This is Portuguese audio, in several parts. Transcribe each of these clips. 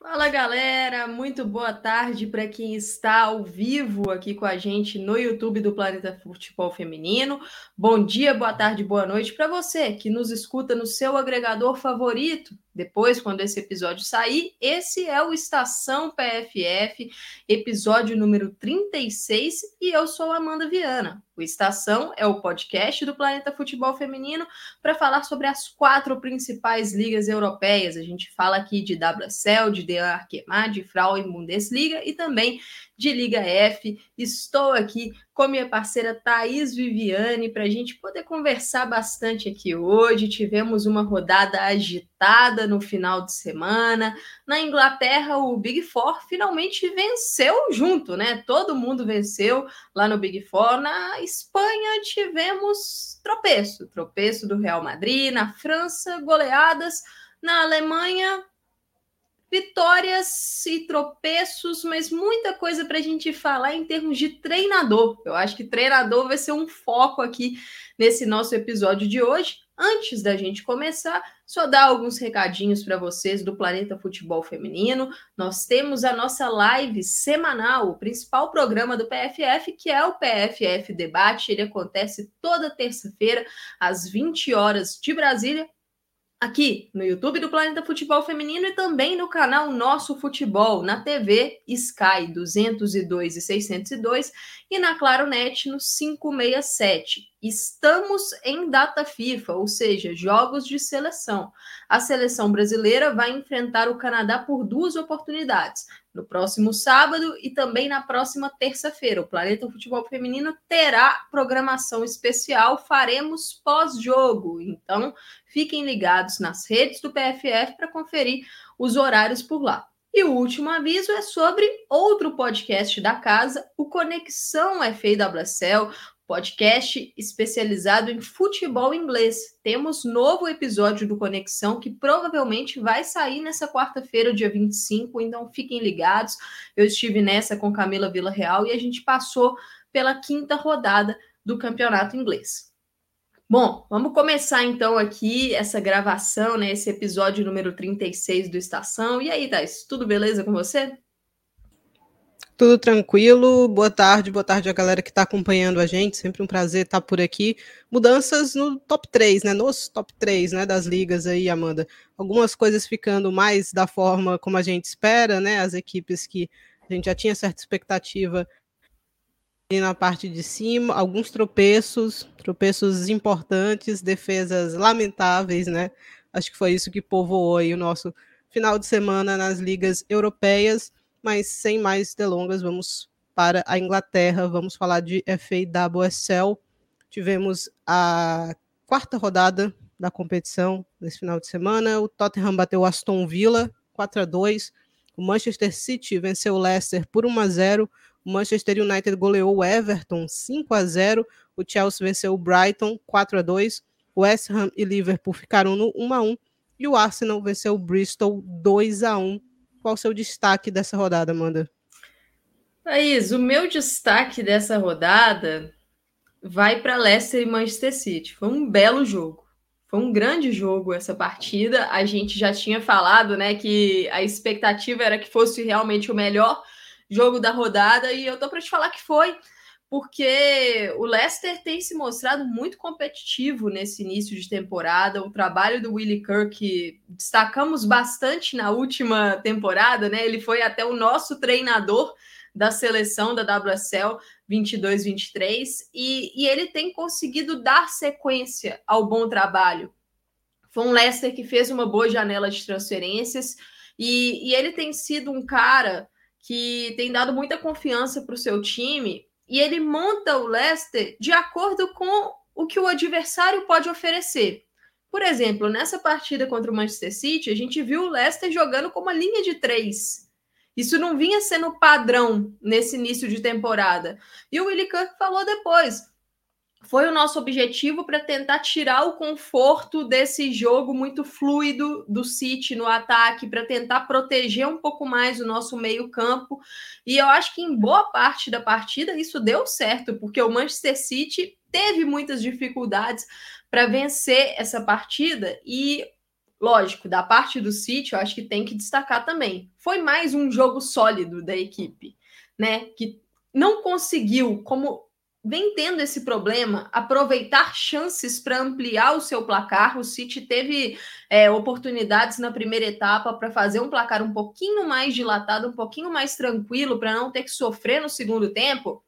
Fala galera, muito boa tarde para quem está ao vivo aqui com a gente no YouTube do Planeta Futebol Feminino. Bom dia, boa tarde, boa noite para você que nos escuta no seu agregador favorito. Depois, quando esse episódio sair, esse é o Estação PFF, episódio número 36, e eu sou Amanda Viana. O Estação é o podcast do Planeta Futebol Feminino para falar sobre as quatro principais ligas europeias. A gente fala aqui de WSL, de The Arkema, de Frauen Bundesliga e também de Liga F. Estou aqui com minha parceira Thaís Viviane para a gente poder conversar bastante aqui hoje. Tivemos uma rodada agitada no final de semana. Na Inglaterra, o Big Four finalmente venceu junto, né? Todo mundo venceu lá no Big Four. Na Espanha, tivemos tropeço tropeço do Real Madrid. Na França, goleadas. Na Alemanha, vitórias e tropeços, mas muita coisa para a gente falar em termos de treinador. Eu acho que treinador vai ser um foco aqui nesse nosso episódio de hoje. Antes da gente começar, só dar alguns recadinhos para vocês do Planeta Futebol Feminino. Nós temos a nossa live semanal, o principal programa do PFF, que é o PFF Debate. Ele acontece toda terça-feira, às 20 horas de Brasília, aqui no YouTube do Planeta Futebol Feminino e também no canal Nosso Futebol, na TV Sky 202 e 602 e na Claronet no 567. Estamos em data FIFA, ou seja, jogos de seleção. A seleção brasileira vai enfrentar o Canadá por duas oportunidades no próximo sábado e também na próxima terça-feira. O Planeta Futebol Feminino terá programação especial, faremos pós-jogo. Então, fiquem ligados nas redes do PFF para conferir os horários por lá. E o último aviso é sobre outro podcast da casa, o Conexão FAWSL, podcast especializado em futebol inglês. Temos novo episódio do Conexão que provavelmente vai sair nessa quarta-feira, dia 25, então fiquem ligados. Eu estive nessa com Camila Vila Real e a gente passou pela quinta rodada do campeonato inglês. Bom, vamos começar então aqui essa gravação, né, esse episódio número 36 do Estação. E aí, Thais, tudo beleza com você? Tudo tranquilo, boa tarde, boa tarde a galera que está acompanhando a gente, sempre um prazer estar por aqui. Mudanças no top 3, né? Nos top 3 né, das ligas aí, Amanda. Algumas coisas ficando mais da forma como a gente espera, né? As equipes que a gente já tinha certa expectativa e na parte de cima, alguns tropeços, tropeços importantes, defesas lamentáveis, né? Acho que foi isso que povoou aí o nosso final de semana nas ligas europeias mas sem mais delongas, vamos para a Inglaterra, vamos falar de FAWSL. Tivemos a quarta rodada da competição nesse final de semana. O Tottenham bateu o Aston Villa 4 a 2. O Manchester City venceu o Leicester por 1 a 0. O Manchester United goleou o Everton 5 a 0. O Chelsea venceu o Brighton 4 a 2. O West Ham e Liverpool ficaram no 1 a 1 e o Arsenal venceu o Bristol 2 a 1 qual o seu destaque dessa rodada, Amanda? Thaís, o meu destaque dessa rodada vai para Leicester e Manchester City. Foi um belo jogo. Foi um grande jogo essa partida. A gente já tinha falado, né, que a expectativa era que fosse realmente o melhor jogo da rodada e eu tô para te falar que foi porque o Leicester tem se mostrado muito competitivo nesse início de temporada. O trabalho do Willie Kirk destacamos bastante na última temporada, né? Ele foi até o nosso treinador da seleção da WSL 22-23 e, e ele tem conseguido dar sequência ao bom trabalho. Foi um Leicester que fez uma boa janela de transferências e, e ele tem sido um cara que tem dado muita confiança para o seu time e ele monta o Leicester de acordo com o que o adversário pode oferecer. Por exemplo, nessa partida contra o Manchester City, a gente viu o Leicester jogando com uma linha de três. Isso não vinha sendo padrão nesse início de temporada. E o Willie Kirk falou depois: foi o nosso objetivo para tentar tirar o conforto desse jogo muito fluido do City no ataque, para tentar proteger um pouco mais o nosso meio-campo. E eu acho que em boa parte da partida isso deu certo, porque o Manchester City teve muitas dificuldades para vencer essa partida e lógico, da parte do City, eu acho que tem que destacar também. Foi mais um jogo sólido da equipe, né? Que não conseguiu, como vem tendo esse problema, aproveitar chances para ampliar o seu placar. O City teve é, oportunidades na primeira etapa para fazer um placar um pouquinho mais dilatado, um pouquinho mais tranquilo, para não ter que sofrer no segundo tempo.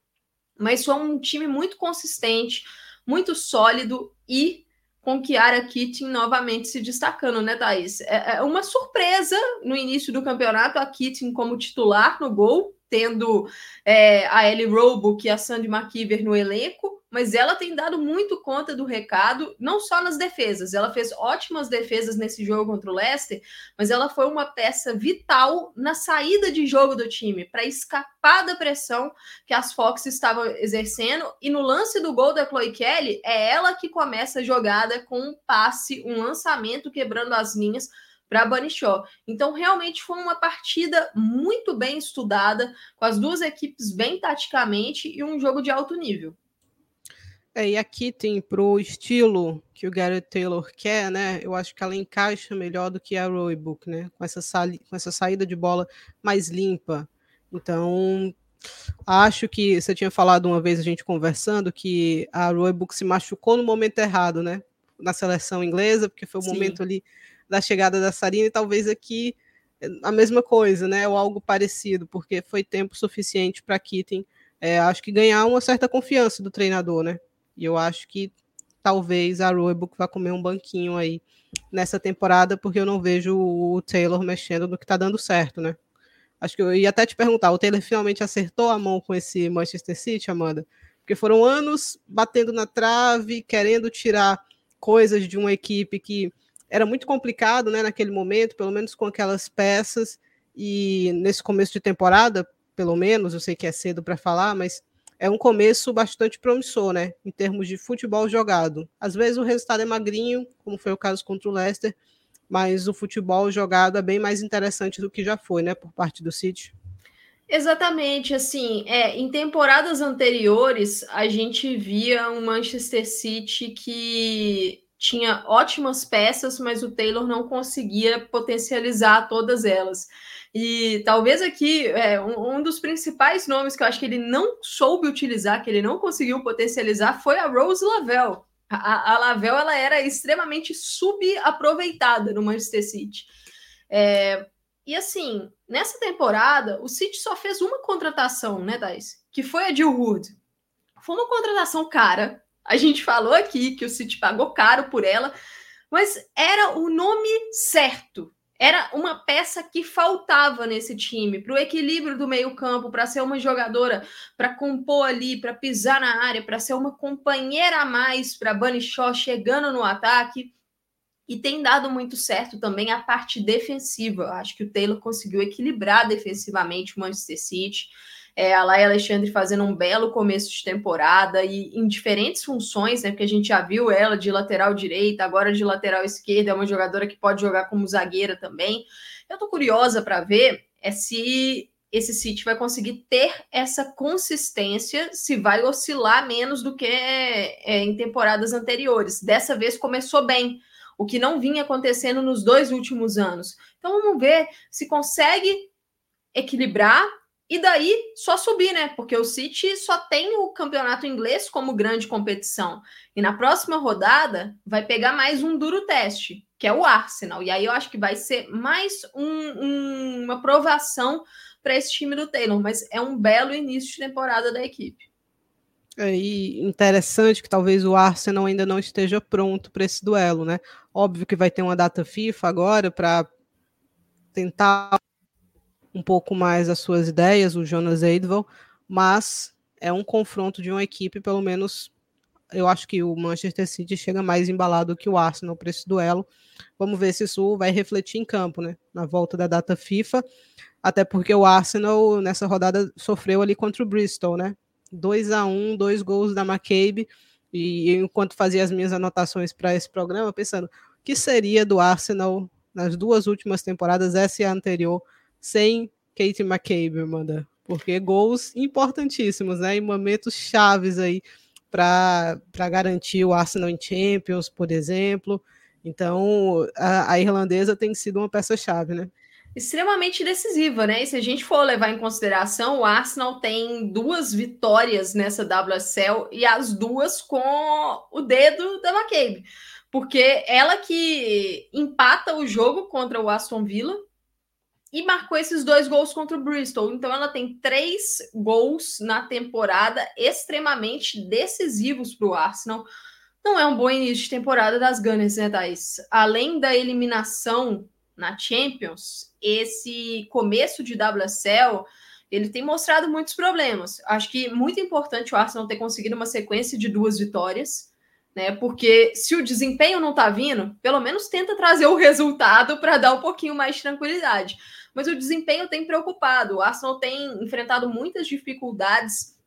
Mas foi um time muito consistente, muito sólido e com Kiara Keating novamente se destacando, né, Thaís? É, é uma surpresa no início do campeonato a Keating como titular no gol, tendo é, a Ellie Roebuck e a Sandy McKeever no elenco, mas ela tem dado muito conta do recado, não só nas defesas. Ela fez ótimas defesas nesse jogo contra o Leicester, mas ela foi uma peça vital na saída de jogo do time, para escapar da pressão que as Fox estavam exercendo. E no lance do gol da Chloe Kelly, é ela que começa a jogada com um passe, um lançamento quebrando as linhas para Bunny Shaw. Então, realmente foi uma partida muito bem estudada, com as duas equipes bem taticamente e um jogo de alto nível. É, e aqui tem pro estilo que o Garrett Taylor quer, né? Eu acho que ela encaixa melhor do que a Roybook, né? Com essa, com essa saída de bola mais limpa. Então, acho que você tinha falado uma vez a gente conversando que a Roybook se machucou no momento errado, né? Na seleção inglesa, porque foi o Sim. momento ali da chegada da Sarina, e talvez aqui é, a mesma coisa, né? Ou algo parecido, porque foi tempo suficiente para Kitten, é, acho que ganhar uma certa confiança do treinador, né? E eu acho que talvez a Roebuck vá comer um banquinho aí nessa temporada, porque eu não vejo o Taylor mexendo no que está dando certo, né? Acho que eu ia até te perguntar, o Taylor finalmente acertou a mão com esse Manchester City, Amanda? Porque foram anos batendo na trave, querendo tirar coisas de uma equipe que era muito complicado, né, naquele momento, pelo menos com aquelas peças, e nesse começo de temporada, pelo menos, eu sei que é cedo para falar, mas é um começo bastante promissor, né, em termos de futebol jogado. Às vezes o resultado é magrinho, como foi o caso contra o Leicester, mas o futebol jogado é bem mais interessante do que já foi, né, por parte do City. Exatamente, assim, é, em temporadas anteriores a gente via um Manchester City que tinha ótimas peças, mas o Taylor não conseguia potencializar todas elas. E talvez aqui é, um, um, dos principais nomes que eu acho que ele não soube utilizar, que ele não conseguiu potencializar, foi a Rose Lavelle. A, a Lavelle ela era extremamente subaproveitada no Manchester City. É, e assim, nessa temporada, o City só fez uma contratação, né, Thais? Que foi a Jill Wood. Foi uma contratação cara, a gente falou aqui que o City pagou caro por ela, mas era o nome certo. Era uma peça que faltava nesse time para o equilíbrio do meio-campo, para ser uma jogadora, para compor ali, para pisar na área, para ser uma companheira a mais para Bunny Shaw chegando no ataque. E tem dado muito certo também a parte defensiva. Acho que o Taylor conseguiu equilibrar defensivamente o Manchester City é, a Laia Alexandre fazendo um belo começo de temporada e em diferentes funções, né? Porque a gente já viu ela de lateral direita, agora de lateral esquerda, é uma jogadora que pode jogar como zagueira também. Eu tô curiosa para ver é se esse City vai conseguir ter essa consistência, se vai oscilar menos do que é, em temporadas anteriores. Dessa vez começou bem, o que não vinha acontecendo nos dois últimos anos. Então vamos ver se consegue equilibrar e daí só subir, né? Porque o City só tem o campeonato inglês como grande competição. E na próxima rodada vai pegar mais um duro teste, que é o Arsenal. E aí eu acho que vai ser mais um, um, uma provação para esse time do Taylor. Mas é um belo início de temporada da equipe. É, e interessante que talvez o Arsenal ainda não esteja pronto para esse duelo, né? Óbvio que vai ter uma data FIFA agora para tentar um pouco mais as suas ideias, o Jonas Eidval, mas é um confronto de uma equipe, pelo menos eu acho que o Manchester City chega mais embalado que o Arsenal para esse duelo. Vamos ver se isso vai refletir em campo, né? Na volta da data FIFA, até porque o Arsenal nessa rodada sofreu ali contra o Bristol, né? 2 a 1 dois gols da McCabe. E enquanto fazia as minhas anotações para esse programa, pensando o que seria do Arsenal nas duas últimas temporadas, essa e a anterior, sem Kate McCabe, manda. Porque gols importantíssimos, né? Em momentos chaves aí para garantir o Arsenal em Champions, por exemplo. Então, a, a irlandesa tem sido uma peça-chave, né? extremamente decisiva, né? E se a gente for levar em consideração, o Arsenal tem duas vitórias nessa WSL e as duas com o dedo da McCabe, porque ela que empata o jogo contra o Aston Villa e marcou esses dois gols contra o Bristol. Então ela tem três gols na temporada extremamente decisivos para o Arsenal. Não é um bom início de temporada das Gunners, né, Thais? Além da eliminação na Champions, esse começo de WSL ele tem mostrado muitos problemas. Acho que muito importante o Arsenal ter conseguido uma sequência de duas vitórias, né? Porque se o desempenho não tá vindo, pelo menos tenta trazer o resultado para dar um pouquinho mais de tranquilidade. Mas o desempenho tem preocupado. O Arsenal tem enfrentado muitas dificuldades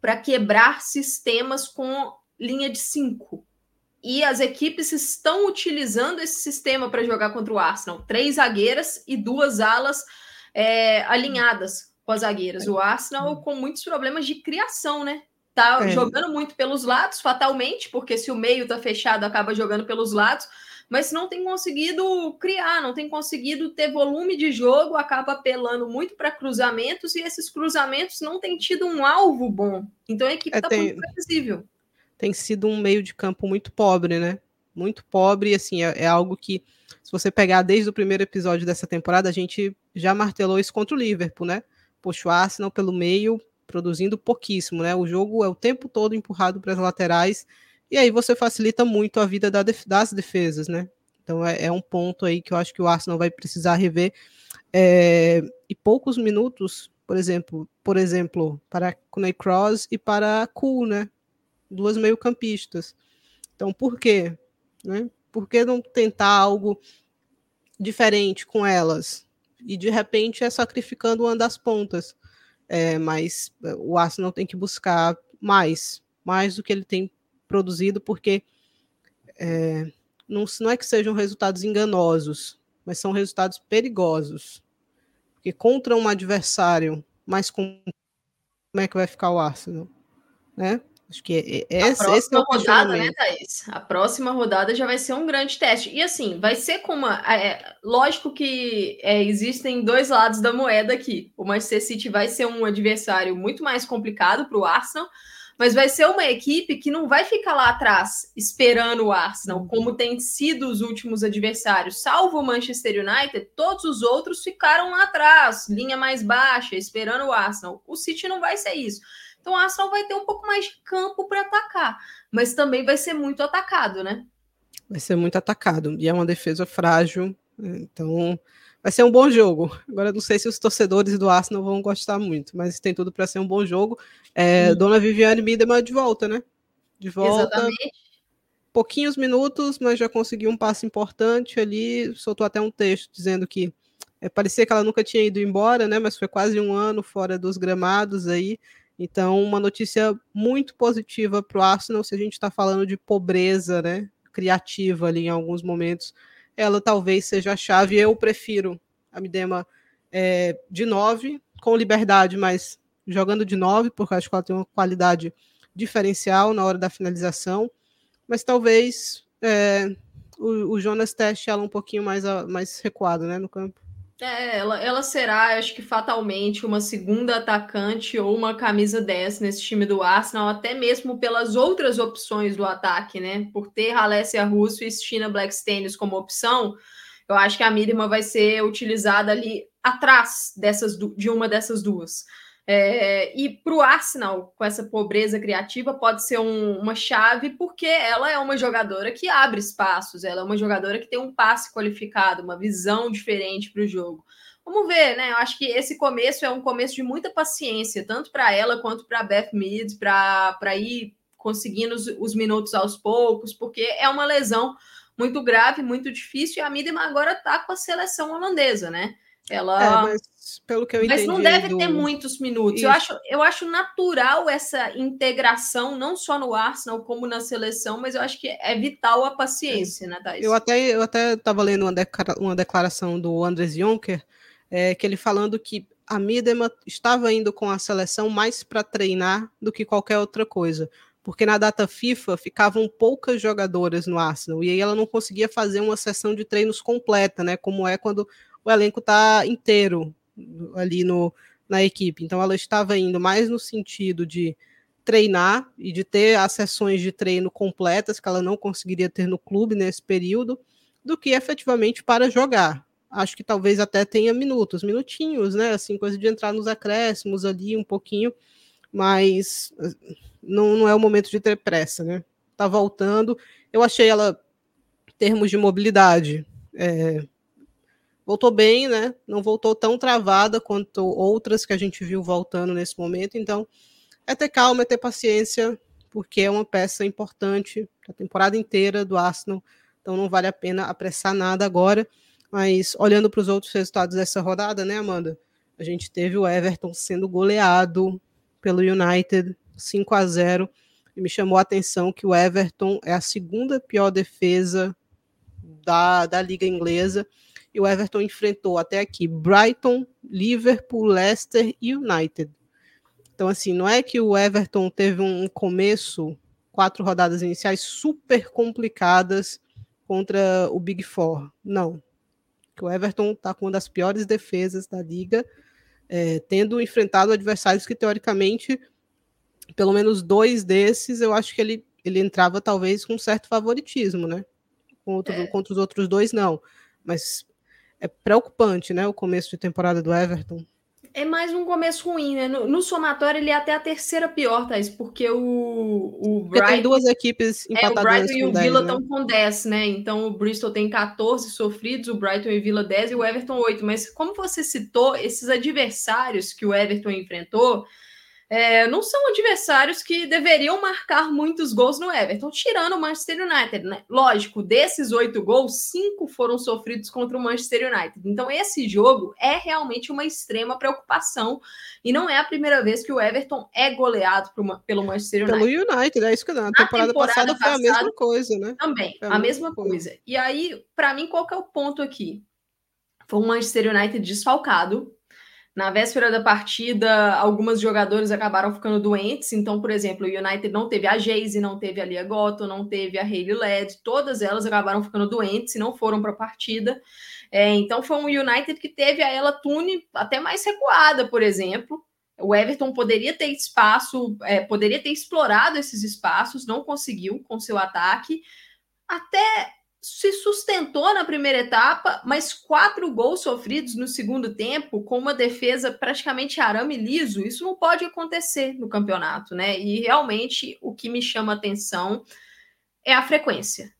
para quebrar sistemas com linha de cinco e as equipes estão utilizando esse sistema para jogar contra o Arsenal. Três zagueiras e duas alas é, alinhadas com as zagueiras. O Arsenal com muitos problemas de criação, né? Tá é. jogando muito pelos lados, fatalmente, porque se o meio tá fechado, acaba jogando pelos lados, mas não tem conseguido criar, não tem conseguido ter volume de jogo, acaba apelando muito para cruzamentos, e esses cruzamentos não têm tido um alvo bom. Então a equipe é, tá tem... muito previsível tem sido um meio de campo muito pobre, né? Muito pobre, e assim, é, é, algo que, se você pegar desde o primeiro episódio dessa temporada, a gente já martelou isso contra o Liverpool, né? Poxa, o Arsenal pelo meio, produzindo pouquíssimo, né? O jogo é o tempo todo empurrado para as laterais, e aí você facilita muito a vida da def das defesas, né? Então é, é, um ponto aí que eu acho que o Arsenal vai precisar rever. É, e poucos minutos, por exemplo, por exemplo, para Coney Cross e para Cool, né? duas meio-campistas. Então, por quê? Né? Por que não tentar algo diferente com elas? E de repente é sacrificando uma das pontas. É, mas é, o Arsenal tem que buscar mais, mais do que ele tem produzido, porque é, não, não é que sejam resultados enganosos, mas são resultados perigosos. Porque contra um adversário mais como é que vai ficar o Arsenal? Né? Acho que é, é, esse, esse é o rodada, né, Thaís? A próxima rodada já vai ser um grande teste. E assim, vai ser como. É, lógico que é, existem dois lados da moeda aqui. O Manchester City vai ser um adversário muito mais complicado para o Arsenal, mas vai ser uma equipe que não vai ficar lá atrás esperando o Arsenal, uhum. como tem sido os últimos adversários. Salvo o Manchester United, todos os outros ficaram lá atrás, linha mais baixa, esperando o Arsenal. O City não vai ser isso. Então o Arsenal vai ter um pouco mais de campo para atacar, mas também vai ser muito atacado, né? Vai ser muito atacado e é uma defesa frágil, então vai ser um bom jogo. Agora não sei se os torcedores do Arsenal vão gostar muito, mas tem tudo para ser um bom jogo. É, Dona Viviane Miedema de volta, né? De volta. Exatamente. Pouquinhos minutos, mas já conseguiu um passo importante ali. Soltou até um texto dizendo que é, parecia que ela nunca tinha ido embora, né? Mas foi quase um ano fora dos gramados aí. Então, uma notícia muito positiva para o Arsenal, se a gente está falando de pobreza né, criativa ali em alguns momentos, ela talvez seja a chave. Eu prefiro a Midema é, de 9, com liberdade, mas jogando de 9, porque acho que ela tem uma qualidade diferencial na hora da finalização. Mas talvez é, o, o, Jonas teste ela um pouquinho mais, mais recuado né, no campo. É, ela, ela será, acho que fatalmente, uma segunda atacante ou uma camisa 10 nesse time do Arsenal, até mesmo pelas outras opções do ataque, né? Por ter Alessia Russo e Stina Blackstanis como opção, eu acho que a Miriam vai ser utilizada ali atrás dessas, de uma dessas duas. É, e para o Arsenal, com essa pobreza criativa, pode ser um, uma chave, porque ela é uma jogadora que abre espaços, ela é uma jogadora que tem um passe qualificado, uma visão diferente para o jogo. Vamos ver, né? Eu acho que esse começo é um começo de muita paciência, tanto para ela quanto para a Beth Mead, para ir conseguindo os, os, minutos aos poucos, porque é uma lesão muito grave, muito difícil, e a Midema agora está com a seleção holandesa, né? Ela. É, mas pelo que eu mas entendi. Mas não deve do... ter muitos minutos. Eu acho, eu acho natural essa integração, não só no Arsenal, como na seleção, mas eu acho que é vital a paciência, né, Thais? Eu até eu até estava lendo uma, declara, uma declaração do Andres Jonker, é, que ele falando que a Midema estava indo com a seleção mais para treinar do que qualquer outra coisa. porque na data FIFA ficavam poucas jogadoras no Arsenal e aí ela não conseguia fazer uma sessão de treinos completa, né? Como é quando o elenco está inteiro ali no, na equipe. Então ela estava indo mais no sentido de treinar e de ter as sessões de treino completas que ela não conseguiria ter no clube nesse período, do que efetivamente para jogar. Acho que talvez até tenha minutos, minutinhos, né? Assim, coisa de entrar nos acréscimos ali um pouquinho, mas não, não é o momento de ter pressa, né? Tá voltando. Eu achei ela, em termos de mobilidade, é, voltou bem, né? Não voltou tão travada quanto outras que a gente viu voltando nesse momento. Então, é ter calma, é ter paciência, porque é uma peça importante a temporada inteira do Arsenal. Então, não vale a pena apressar nada agora. Mas olhando para os outros resultados dessa rodada, né, Amanda? A gente teve o Everton sendo goleado pelo United 5 a 0 e me chamou a atenção que o Everton é a segunda pior defesa da, da liga inglesa e o Everton enfrentou até aqui Brighton, Liverpool, Leicester e United. Então, assim, não é que o Everton teve um começo, quatro rodadas iniciais super complicadas contra o Big Four. Não. O Everton está com uma das piores defesas da liga, é, tendo enfrentado adversários que, teoricamente, pelo menos dois desses, eu acho que ele, ele entrava talvez com certo favoritismo, né? Contra, é. contra os outros dois, não. Mas é preocupante, né? O começo de temporada do Everton. É mais um começo ruim, né? No, no somatório, ele é até a terceira pior, Thais, porque o, o Brighton... Porque tem duas equipes empatadas É, o Brighton e o 10, Villa estão né? com 10, né? Então, o Bristol tem 14 sofridos, o Brighton e o Villa 10 e o Everton 8. Mas, como você citou, esses adversários que o Everton enfrentou é, não são adversários que deveriam marcar muitos gols no Everton, tirando o Manchester United. Né? Lógico, desses oito gols, cinco foram sofridos contra o Manchester United. Então, esse jogo é realmente uma extrema preocupação. E não é a primeira vez que o Everton é goleado pelo Manchester United. Pelo United, é isso que na, na temporada, temporada passada, passada foi a mesma coisa, né? Também, a, a, mesma coisa. coisa. E aí, para mim, qual que é o ponto aqui? Foi um Manchester United desfalcado, na véspera da partida, algumas jogadores acabaram ficando doentes. Então, por exemplo, o United não teve a Geise, não teve a Lia Goto, não teve a Hayley Led. Todas elas acabaram ficando doentes e não foram para a partida. É, então, foi um United que teve a Ela Tune até mais recuada, por exemplo. O Everton poderia ter espaço, é, poderia ter explorado esses espaços, não conseguiu com seu ataque. Até se sustentou na primeira etapa, mas quatro gols sofridos no segundo tempo, com uma defesa praticamente arame liso, isso não pode acontecer no campeonato, né? E realmente o que me chama atenção é a frequência.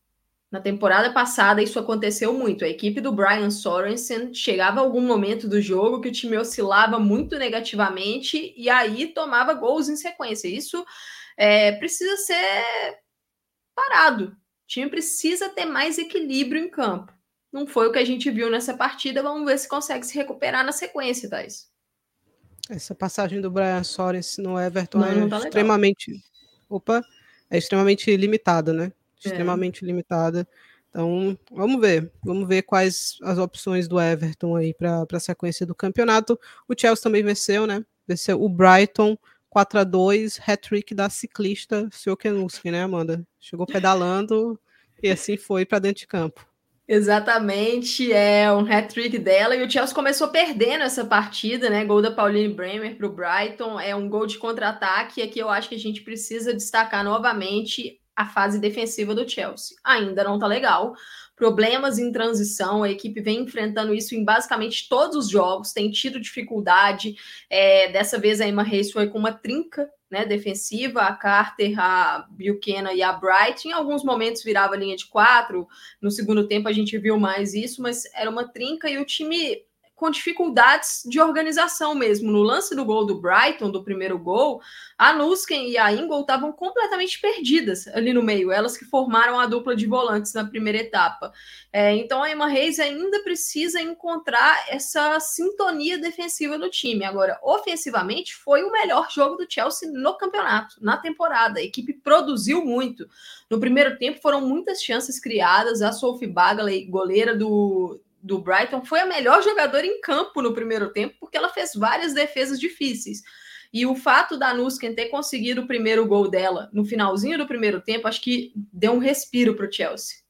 Na temporada passada, isso aconteceu muito. A equipe do Brian Sorensen chegava a algum momento do jogo que o time oscilava muito negativamente e aí tomava gols em sequência. Isso é, precisa ser parado, o time precisa ter mais equilíbrio em campo. Não foi o que a gente viu nessa partida. Vamos ver se consegue se recuperar na sequência, Thais. Essa passagem do Brian Soares no Everton não, é não tá extremamente. Legal. Opa, é extremamente limitada, né? É. Extremamente é. limitada. Então, vamos ver. Vamos ver quais as opções do Everton aí para a sequência do campeonato. O Chelsea também venceu, né? Venceu o Brighton 4 a 2 hat-trick da ciclista Siokenuski, né, Amanda? Chegou pedalando e assim foi para dentro de campo. Exatamente, é um hat-trick dela e o Chelsea começou perdendo essa partida, né? Gol da Pauline Bremer para o Brighton, é um gol de contra-ataque. E aqui eu acho que a gente precisa destacar novamente a fase defensiva do Chelsea. Ainda não tá legal, problemas em transição, a equipe vem enfrentando isso em basicamente todos os jogos, tem tido dificuldade. É, dessa vez a Emma Reis foi com uma trinca né, defensiva, a Carter, a Buchanan e a Bright. Em alguns momentos virava linha de quatro, no segundo tempo a gente viu mais isso, mas era uma trinca e o time com dificuldades de organização mesmo. No lance do gol do Brighton, do primeiro gol, a Nusken e a Ingol estavam completamente perdidas ali no meio, elas que formaram a dupla de volantes na primeira etapa. É, então a Emma Reis ainda precisa encontrar essa sintonia defensiva do time. Agora, ofensivamente, foi o melhor jogo do Chelsea no campeonato, na temporada. A equipe produziu muito. No primeiro tempo foram muitas chances criadas. A Sophie Bagley, goleira do, do Brighton foi a melhor jogadora em campo no primeiro tempo, porque ela fez várias defesas difíceis. E o fato da Nusken ter conseguido o primeiro gol dela no finalzinho do primeiro tempo, acho que deu um respiro para o Chelsea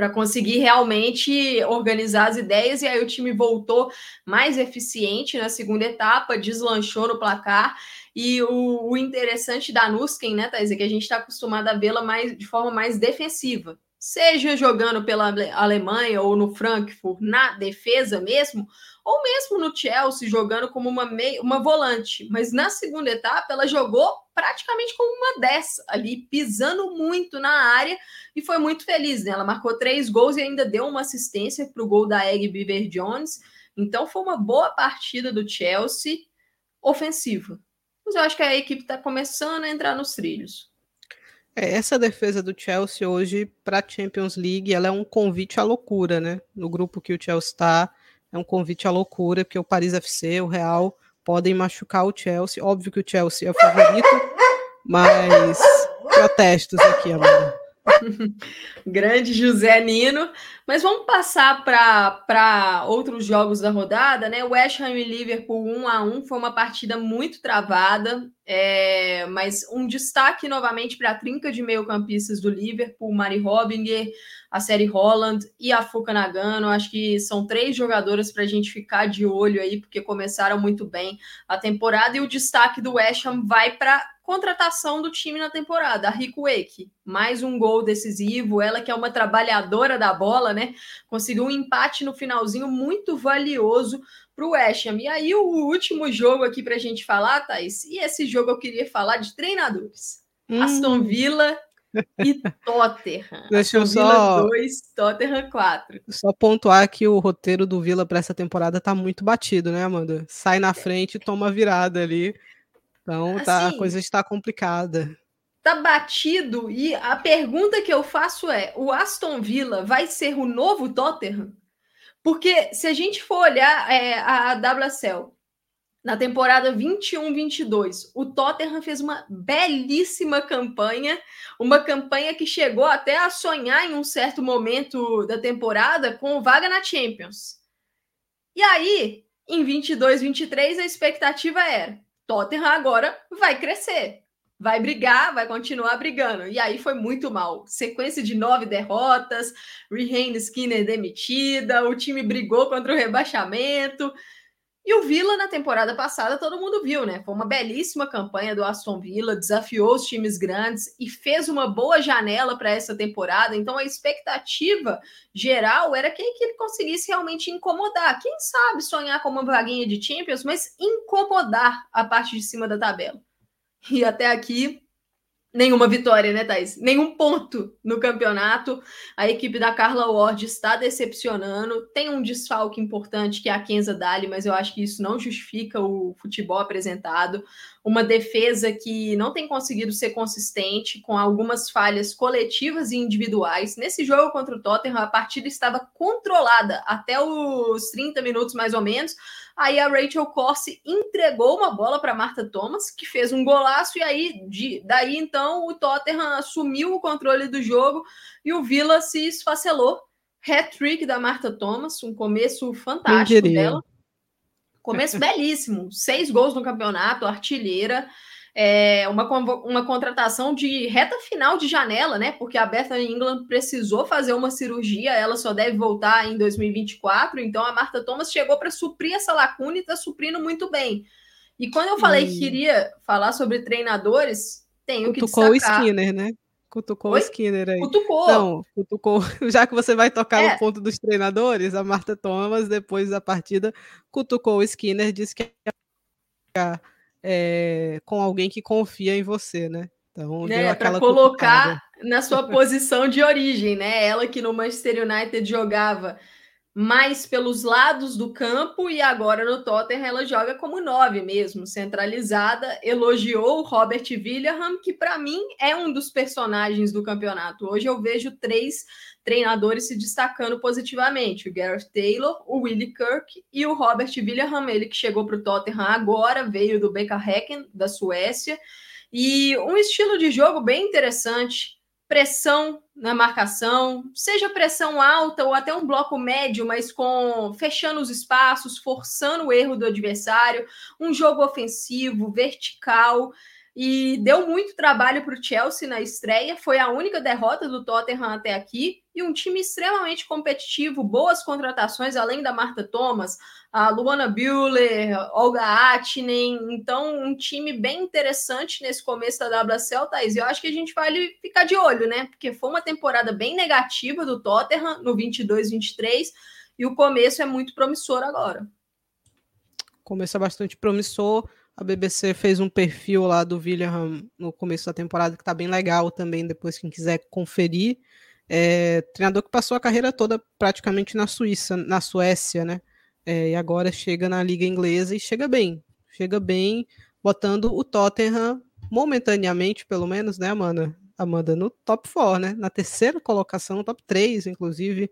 para conseguir realmente organizar as ideias, e aí o time voltou mais eficiente na segunda etapa, deslanchou no placar. E o, o interessante da Nusken, né, Thais, é que a gente está acostumado a vê-la mais de forma mais defensiva. Seja jogando pela Alemanha ou no Frankfurt na defesa mesmo, ou mesmo no Chelsea jogando como uma, meia, uma volante. Mas na segunda etapa ela jogou praticamente como uma dessa ali, pisando muito na área e foi muito feliz. Né? Ela marcou três gols e ainda deu uma assistência para o gol da Egg Beaver Jones. Então foi uma boa partida do Chelsea ofensiva. Mas eu acho que a equipe está começando a entrar nos trilhos. É, essa defesa do Chelsea hoje para a Champions League ela é um convite à loucura, né? No grupo que o Chelsea está, é um convite à loucura, porque o Paris FC, o Real, podem machucar o Chelsea. Óbvio que o Chelsea é o favorito, mas protestos aqui, Amanda. Grande José Nino. Mas vamos passar para outros jogos da rodada, né? West Ham e Liverpool 1 a 1 foi uma partida muito travada, é, mas um destaque novamente para a trinca de meio-campistas do Liverpool, Mari Robinger, a série Holland e a Fuca Nagano. Acho que são três jogadoras para a gente ficar de olho aí, porque começaram muito bem a temporada. E o destaque do West Ham vai para contratação do time na temporada, a Rico Wake. Mais um gol decisivo, ela que é uma trabalhadora da bola, né? Conseguiu um empate no finalzinho muito valioso para o West Ham. E aí o último jogo aqui para a gente falar, Thaís, e esse jogo eu queria falar de treinadores. Hum. Aston Villa e Tottenham. Deixa eu só. 2, Tottenham 4. Só pontuar que o roteiro do Villa para essa temporada tá muito batido, né, Amanda? Sai na frente e toma virada ali. Então tá, assim, a coisa está complicada. Tá batido e a pergunta que eu faço é: o Aston Villa vai ser o novo Tottenham? Porque se a gente for olhar é, a WSL na temporada 21-22, o Tottenham fez uma belíssima campanha, uma campanha que chegou até a sonhar em um certo momento da temporada com vaga na Champions. E aí, em 22-23, a expectativa era Tottenham agora vai crescer, vai brigar, vai continuar brigando. E aí foi muito mal. Sequência de nove derrotas, Rehane Skinner demitida, o time brigou contra o rebaixamento. E o Villa, na temporada passada, todo mundo viu, né? Foi uma belíssima campanha do Aston Villa, desafiou os times grandes e fez uma boa janela para essa temporada. Então, a expectativa geral era que ele conseguisse realmente incomodar. Quem sabe sonhar com uma vaguinha de Champions, mas incomodar a parte de cima da tabela. E até aqui, Nenhuma vitória, né, Thaís? Nenhum ponto no campeonato. A equipe da Carla Ward está decepcionando. Tem um desfalque importante que é a Kenza Dali, mas eu acho que isso não justifica o futebol apresentado. Uma defesa que não tem conseguido ser consistente, com algumas falhas coletivas e individuais. Nesse jogo contra o Tottenham, a partida estava controlada até os 30 minutos mais ou menos Aí a Rachel Corsi entregou uma bola para Marta Thomas, que fez um golaço, e aí de, daí então o Tottenham assumiu o controle do jogo e o Villa se esfacelou. Hat-trick da Marta Thomas, um começo fantástico dela. Começo belíssimo, seis gols no campeonato, artilheira é, uma, uma contratação de reta final de janela, né? Porque a Bethany England precisou fazer uma cirurgia, ela só deve voltar em 2024. Então a Marta Thomas chegou para suprir essa lacuna e está suprindo muito bem. E quando eu falei que queria falar sobre treinadores, tenho que Cutucou destacar... o Skinner, né? Cutucou Oi? o Skinner aí. Cutucou. Não, cutucou. Já que você vai tocar é. no ponto dos treinadores, a Marta Thomas, depois da partida, cutucou o Skinner, disse que ia é, com alguém que confia em você, né? Então, né, para colocar na sua posição de origem, né? Ela que no Manchester United jogava mais pelos lados do campo e agora no Tottenham ela joga como nove mesmo, centralizada. Elogiou o Robert William, que para mim é um dos personagens do campeonato. Hoje eu vejo três treinadores se destacando positivamente: o Gareth Taylor, o Willie Kirk e o Robert William, ele que chegou para o Tottenham agora, veio do Beka Häcken, da Suécia, e um estilo de jogo bem interessante. Pressão na marcação, seja pressão alta ou até um bloco médio, mas com fechando os espaços, forçando o erro do adversário, um jogo ofensivo, vertical. E deu muito trabalho para o Chelsea na estreia. Foi a única derrota do Tottenham até aqui. E um time extremamente competitivo, boas contratações, além da Marta Thomas, a Luana Bühler, Olga Atinen. Então, um time bem interessante nesse começo da WSL, Thaís. Eu acho que a gente vai ficar de olho, né? Porque foi uma temporada bem negativa do Tottenham no 22-23 e o começo é muito promissor agora. Começo é bastante promissor. A BBC fez um perfil lá do William no começo da temporada que tá bem legal também, depois quem quiser conferir. É, treinador que passou a carreira toda praticamente na Suíça, na Suécia, né? É, e agora chega na Liga Inglesa e chega bem. Chega bem, botando o Tottenham, momentaneamente, pelo menos, né, Amanda? Amanda, no top 4, né? Na terceira colocação, top 3, inclusive,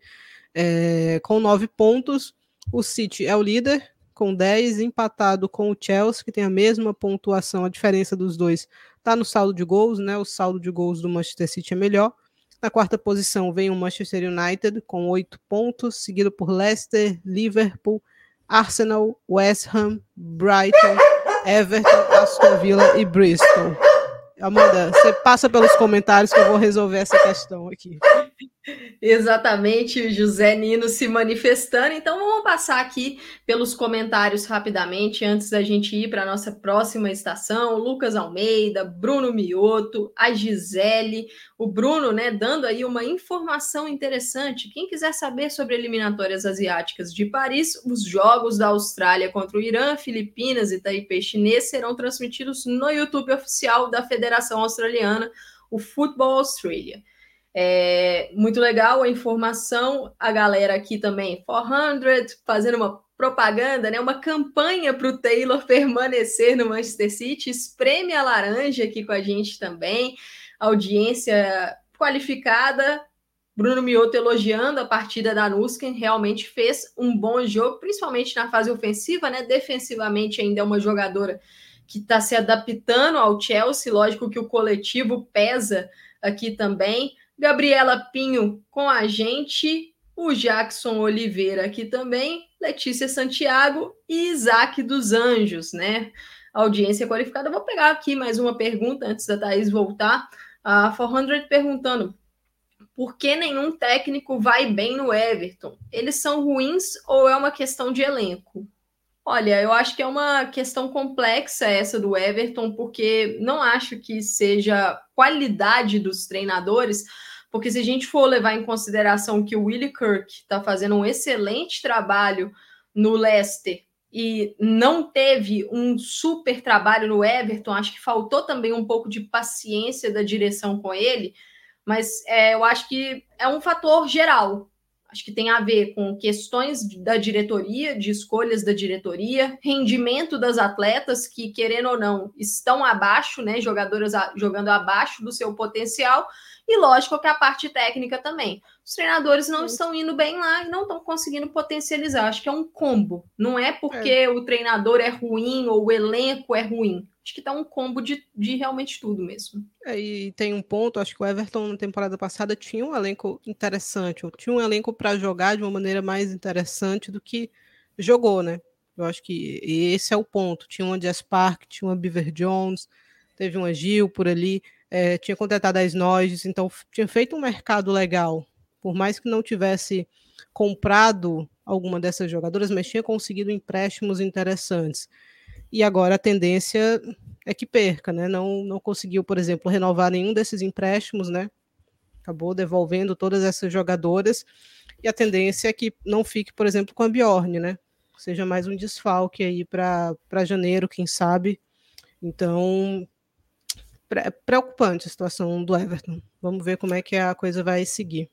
é, com nove pontos. O City é o líder, com 10, empatado com o Chelsea, que tem a mesma pontuação. A diferença dos dois está no saldo de gols, né? O saldo de gols do Manchester City é melhor. Na quarta posição vem o Manchester United com oito pontos, seguido por Leicester, Liverpool, Arsenal, West Ham, Brighton, Everton, Aston Villa e Bristol. Amanda, você passa pelos comentários que eu vou resolver essa questão aqui. Exatamente, o José Nino se manifestando. Então, vamos passar aqui pelos comentários rapidamente, antes da gente ir para a nossa próxima estação. Lucas Almeida, Bruno Mioto, a Gisele, o Bruno, né, dando aí uma informação interessante. Quem quiser saber sobre eliminatórias asiáticas de Paris, os jogos da Austrália contra o Irã, Filipinas e Taipei chinês serão transmitidos no YouTube oficial da Federação Australiana, o Football Australia. É muito legal a informação, a galera aqui também, 400, fazendo uma propaganda, né? Uma campanha para o Taylor permanecer no Manchester City. Espreme a laranja aqui com a gente também. Audiência qualificada. Bruno Mioto elogiando a partida da Nusken, realmente fez um bom jogo, principalmente na fase ofensiva, né? Defensivamente ainda é uma jogadora que está se adaptando ao Chelsea. Lógico que o coletivo pesa aqui também. Gabriela Pinho com a gente, o Jackson Oliveira aqui também, Letícia Santiago e Isaac dos Anjos, né? Audiência qualificada. Vou pegar aqui mais uma pergunta antes da Thaís voltar. A 400 perguntando: por que nenhum técnico vai bem no Everton? Eles são ruins ou é uma questão de elenco? Olha, eu acho que é uma questão complexa essa do Everton, porque não acho que seja qualidade dos treinadores, porque se a gente for levar em consideração que o Willie Kirk está fazendo um excelente trabalho no Leicester e não teve um super trabalho no Everton, acho que faltou também um pouco de paciência da direção com ele, mas é, eu acho que é um fator geral. Acho que tem a ver com questões da diretoria, de escolhas da diretoria, rendimento das atletas que, querendo ou não, estão abaixo, né? Jogadoras a, jogando abaixo do seu potencial, e lógico que a parte técnica também. Os treinadores não Sim. estão indo bem lá e não estão conseguindo potencializar. Acho que é um combo. Não é porque é. o treinador é ruim ou o elenco é ruim. Acho que tá um combo de, de realmente tudo mesmo. É, e tem um ponto, acho que o Everton na temporada passada tinha um elenco interessante, tinha um elenco para jogar de uma maneira mais interessante do que jogou, né? Eu acho que esse é o ponto. Tinha uma Jess Park, tinha uma Beaver Jones, teve uma Gil por ali, é, tinha contratado as Noyes, então tinha feito um mercado legal. Por mais que não tivesse comprado alguma dessas jogadoras, mas tinha conseguido empréstimos interessantes e agora a tendência é que perca, né? Não, não conseguiu, por exemplo, renovar nenhum desses empréstimos, né? Acabou devolvendo todas essas jogadoras e a tendência é que não fique, por exemplo, com a Bjorn, né? Seja mais um desfalque aí para janeiro, quem sabe. Então, preocupante a situação do Everton. Vamos ver como é que a coisa vai seguir.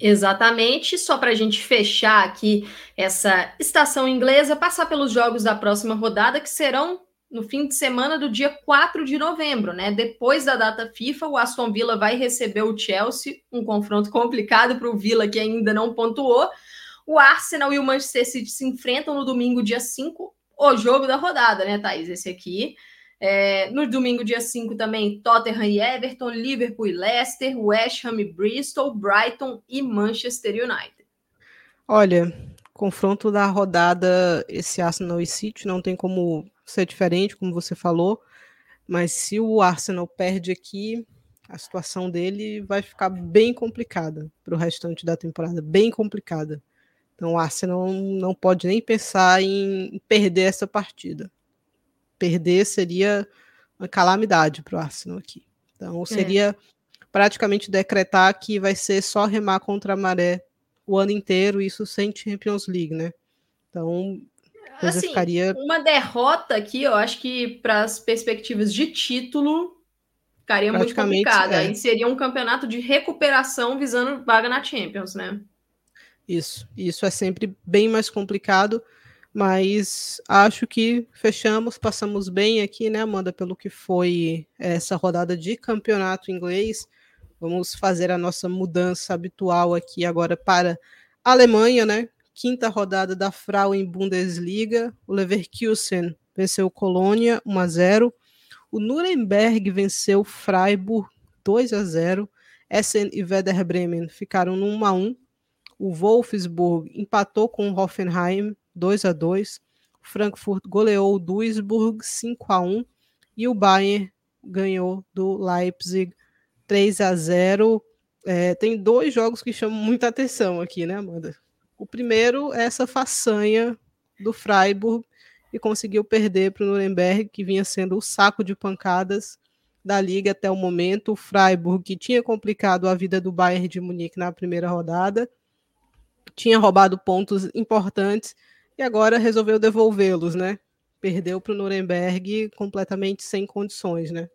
Exatamente, só para a gente fechar aqui essa estação inglesa, passar pelos jogos da próxima rodada, que serão no fim de semana do dia 4 de novembro, né? Depois da data FIFA, o Aston Villa vai receber o Chelsea, um confronto complicado para o Villa que ainda não pontuou. O Arsenal e o Manchester City se enfrentam no domingo, dia 5, o jogo da rodada, né, Thaís? Esse aqui É, no domingo, dia 5, também Tottenham e Everton, Liverpool e Leicester, West Ham e Bristol, Brighton e Manchester United. Olha, confronto da rodada, esse Arsenal e City não tem como ser diferente, como você falou, mas se o Arsenal perde aqui, a situação dele vai ficar bem complicada para o restante da temporada, bem complicada. Então o Arsenal não pode nem pensar em perder essa partida. Perder seria uma calamidade para o Arsenal aqui. Então é. seria é. praticamente decretar que vai ser só remar contra a maré o ano inteiro, isso sem Champions League, né? Então assim, ficaria... uma derrota aqui, eu acho que para as perspectivas de título ficaria muito complicada. É. Aí seria um campeonato de recuperação visando vaga na Champions, né? Isso, isso é sempre bem mais complicado, mas acho que fechamos, passamos bem aqui, né, Amanda, pelo que foi essa rodada de campeonato inglês. Vamos fazer a nossa mudança habitual aqui agora para a Alemanha, né? Quinta rodada da Frauen Bundesliga. O Leverkusen venceu Colônia 1 a 0. O Nuremberg venceu Freiburg 2 a 0. Essen e Werder Bremen ficaram no 1 a 1. O Wolfsburg empatou com o Hoffenheim 2 a 2. O Frankfurt goleou o Duisburg 5 a 1 e o Bayern ganhou do Leipzig 3 a 0. É, tem dois jogos que chamam muita atenção aqui, né, Amanda? O primeiro é essa façanha do Freiburg e conseguiu perder para o Nuremberg, que vinha sendo o saco de pancadas da liga até o momento. O Freiburg, que tinha complicado a vida do Bayern de Munique na primeira rodada, tinha roubado pontos importantes e agora resolveu devolvê-los, né? Perdeu para o Nuremberg completamente sem condições, né?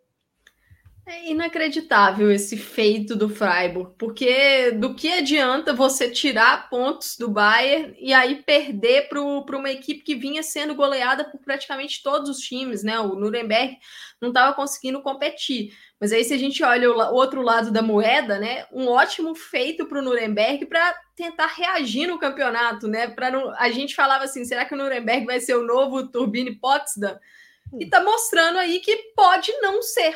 É inacreditável esse feito do Freiburg, porque do que adianta você tirar pontos do Bayern e aí perder para uma equipe que vinha sendo goleada por praticamente todos os times, né? O Nuremberg não estava conseguindo competir. Mas aí, se a gente olha o outro lado da moeda, né? Um ótimo feito para o Nuremberg para tentar reagir no campeonato, né? Para a gente falava assim: será que o Nuremberg vai ser o novo Turbine Potsdam? E está mostrando aí que pode não ser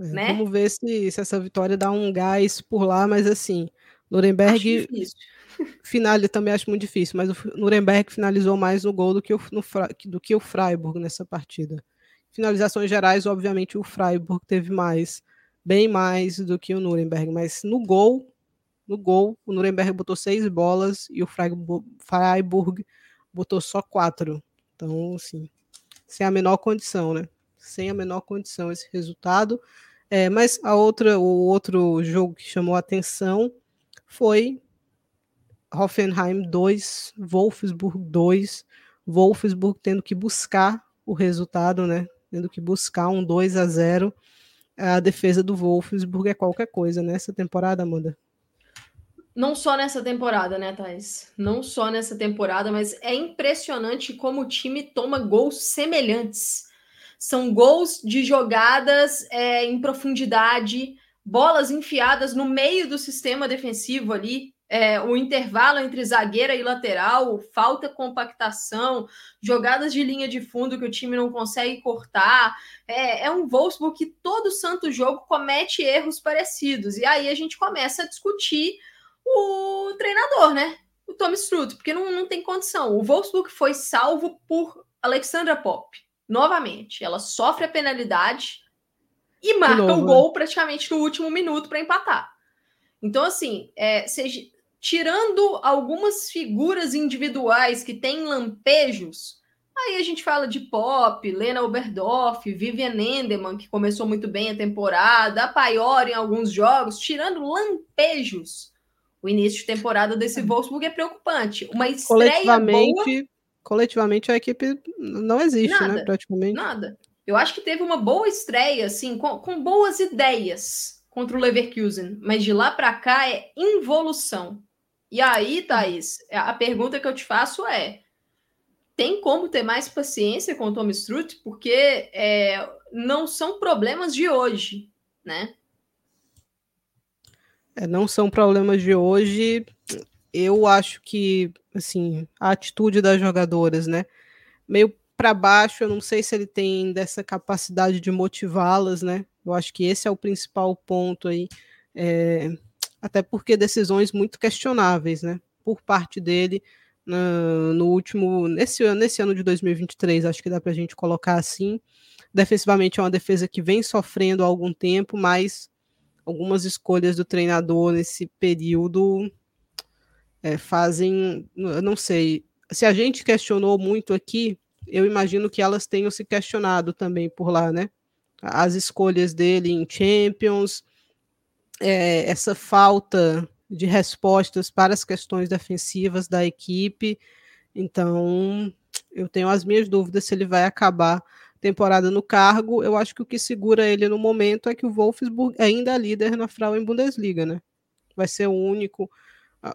é, né? Vamos ver se, se essa vitória dá um gás por lá, mas assim, Nuremberg final também acho muito difícil, mas o Nuremberg finalizou mais no gol do que o, no, do que o Freiburg nessa partida. Finalizações gerais, obviamente, o Freiburg teve mais, bem mais do que o Nuremberg, mas no gol, no gol, o Nuremberg botou seis bolas e o Freiburg botou só quatro. Então, assim, sem a menor condição, né? Sem a menor condição esse resultado. É, mas a outra, o outro jogo que chamou a atenção foi Hoffenheim 2, Wolfsburg 2, Wolfsburg tendo que buscar o resultado, né? Tendo que buscar um 2 a 0. A defesa do Wolfsburg é qualquer coisa nessa temporada, Amanda. Não só nessa temporada, né, Thais? Não só nessa temporada, mas é impressionante como o time toma gols semelhantes. São gols de jogadas é, em profundidade, bolas enfiadas no meio do sistema defensivo ali, é, o intervalo entre zagueira e lateral, falta compactação, jogadas de linha de fundo que o time não consegue cortar. É, é, um Wolfsburg que todo santo jogo comete erros parecidos. E aí a gente começa a discutir o treinador, né? O Thomas Struth, porque não, não tem condição. O Wolfsburg foi salvo por Alexandra Pop novamente, ela sofre a penalidade e marca novo, o gol né? praticamente no último minuto para empatar. Então, assim, é, seja, tirando algumas figuras individuais que têm lampejos, aí a gente fala de Pop, Lena Oberdorf, Vivian Endeman, que começou muito bem a temporada, a Paior em alguns jogos, tirando lampejos. O início de temporada desse é. Wolfsburg é preocupante. Uma estreia boa coletivamente a equipe não existe, né, nada, né? Praticamente. Nada. Eu acho que teve uma boa estreia, assim, com, com boas ideias contra o Leverkusen, mas de lá para cá é involução. E aí, Thaís, a pergunta que eu te faço é: tem como ter mais paciência com o Tom Strutt? Porque é, não são problemas de hoje, né? É, não são problemas de hoje eu acho que, assim, a atitude das jogadoras, né? Meio para baixo, eu não sei se ele tem dessa capacidade de motivá-las, né? Eu acho que esse é o principal ponto aí, é, até porque decisões muito questionáveis, né? Por parte dele no, no último, nesse ano, nesse ano de 2023, acho que dá para a gente colocar assim. Defensivamente é uma defesa que vem sofrendo há algum tempo, mas algumas escolhas do treinador nesse período é, fazem, eu não sei, se a gente questionou muito aqui, eu imagino que elas tenham se questionado também por lá, né? As escolhas dele em Champions, é, essa falta de respostas para as questões defensivas da equipe. Então, eu tenho as minhas dúvidas se ele vai acabar temporada no cargo. Eu acho que o que segura ele no momento é que o Wolfsburg ainda é líder na Frauen Bundesliga, né? Vai ser o único,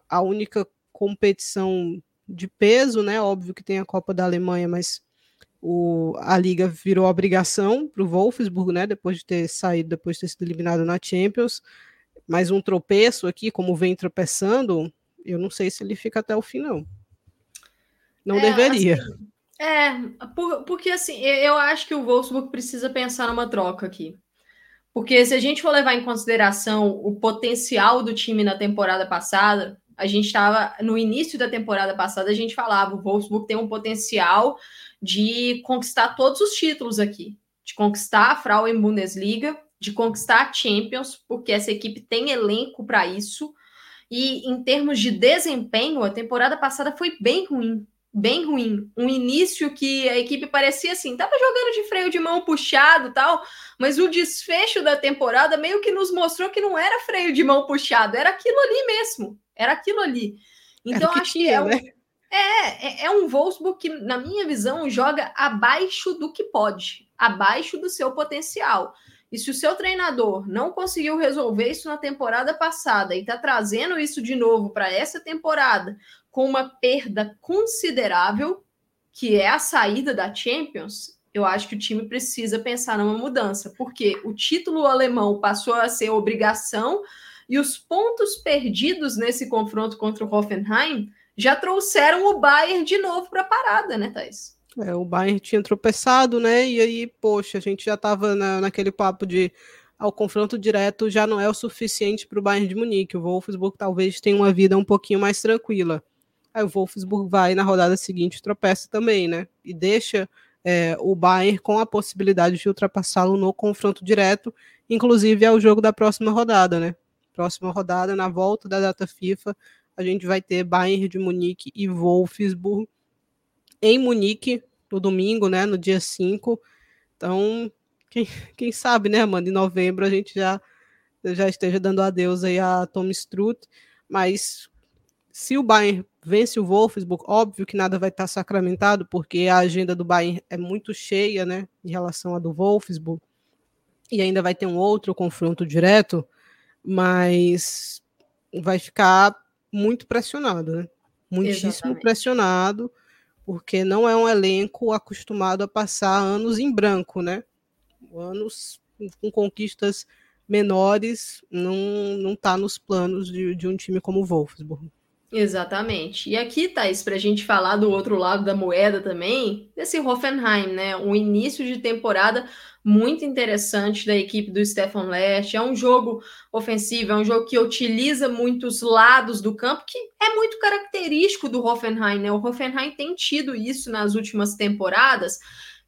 a única competição de peso, né? Óbvio que tem a Copa da Alemanha, mas o, a liga virou obrigação para o Wolfsburg, né? Depois de ter saído, depois de ter sido eliminado na Champions. Mais um tropeço aqui, como vem tropeçando, eu não sei se ele fica até o fim, não. Não é, deveria. Assim, é, por, porque assim, eu acho que o Wolfsburg precisa pensar numa troca aqui. Porque se a gente for levar em consideração o potencial do time na temporada passada, a gente estava no início da temporada passada, a gente falava, o Wolfsburg tem um potencial de conquistar todos os títulos aqui, de conquistar a Frauen Bundesliga, de conquistar a Champions, porque essa equipe tem elenco para isso. E em termos de desempenho, a temporada passada foi bem ruim, bem ruim. Um início que a equipe parecia assim, tava jogando de freio de mão puxado, tal, mas o desfecho da temporada meio que nos mostrou que não era freio de mão puxado, era aquilo ali mesmo. Era aquilo ali. Então, que acho que é, um, né? é, é, é um Wolfsburg que, na minha visão, joga abaixo do que pode, abaixo do seu potencial. E se o seu treinador não conseguiu resolver isso na temporada passada e está trazendo isso de novo para essa temporada com uma perda considerável, que é a saída da Champions, eu acho que o time precisa pensar numa mudança, porque o título alemão passou a ser obrigação e os pontos perdidos nesse confronto contra o Hoffenheim já trouxeram o Bayern de novo para a parada, né, Thais? É, o Bayern tinha tropeçado, né? E aí, poxa, a gente já estava na, naquele papo de ao confronto direto já não é o suficiente para o Bayern de Munique. O Wolfsburg talvez tenha uma vida um pouquinho mais tranquila. Aí o Wolfsburg vai na rodada seguinte tropeça também, né? E deixa é, o Bayern com a possibilidade de ultrapassá-lo no confronto direto, inclusive é o jogo da próxima rodada, né? próxima rodada, na volta da data FIFA, a gente vai ter Bayern de Munique e Wolfsburg em Munique no domingo, né, no dia 5. Então, quem, quem sabe, né, Amanda, em novembro a gente já, já esteja dando adeus aí a Tom Strutt, mas se o Bayern vence o Wolfsburg, óbvio que nada vai estar sacramentado, porque a agenda do Bayern é muito cheia, né, em relação à do Wolfsburg, e ainda vai ter um outro confronto direto, mas vai ficar muito pressionado, né? Muitíssimo Exatamente. pressionado, porque não é um elenco acostumado a passar anos em branco, né? Anos com conquistas menores não não está nos planos de, de um time como o Wolfsburg. Exatamente. E aqui, Thaís, para a gente falar do outro lado da moeda também, desse Hoffenheim, né? Um início de temporada muito interessante da equipe do Stefan Lest. É um jogo ofensivo, é um jogo que utiliza muitos lados do campo, que é muito característico do Hoffenheim, né? O Hoffenheim tem tido isso nas últimas temporadas.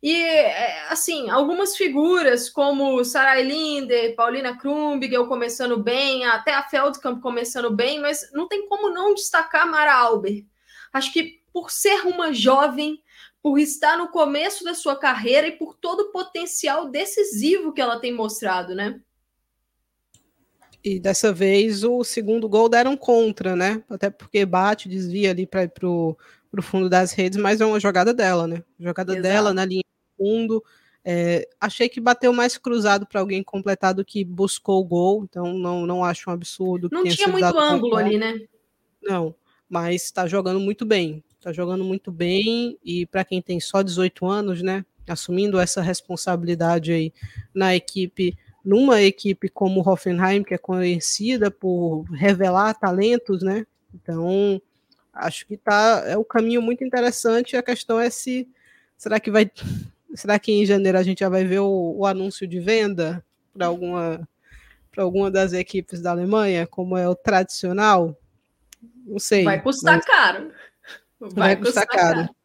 E, é, assim, algumas figuras como Sarai Linder, Paulina Krumbigel começando bem, até a Feldkamp começando bem, mas não tem como não destacar Mara Alber. Acho que por ser uma jovem, por estar no começo da sua carreira e por todo o potencial decisivo que ela tem mostrado, né? E dessa vez o segundo gol deram contra, né? Até porque bate, desvia ali para o fundo das redes, mas é uma jogada dela, né? Jogada Exato. dela na linha fundo. É, achei que bateu mais cruzado para alguém completar do que buscou o gol, então não, não acho um absurdo. Não tinha muito ângulo ali, né? Não, mas está jogando muito bem está jogando muito bem e para quem tem só 18 anos, né, assumindo essa responsabilidade aí na equipe, numa equipe como o Hoffenheim, que é conhecida por revelar talentos, né? Então, acho que tá é um caminho muito interessante, a questão é se Será que vai. Será que em janeiro a gente já vai ver o, o anúncio de venda para alguma, para alguma das equipes da Alemanha, como é o tradicional? Não sei. Vai custar mas... caro. Vai, vai custar, custar caro. caro.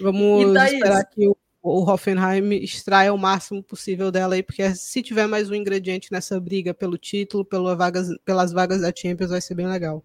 Vamos esperar que o, o Hoffenheim extraia o máximo possível dela aí, porque se tiver mais um ingrediente nessa briga pelo título, vagas, pelas vagas da Champions, vai ser bem legal.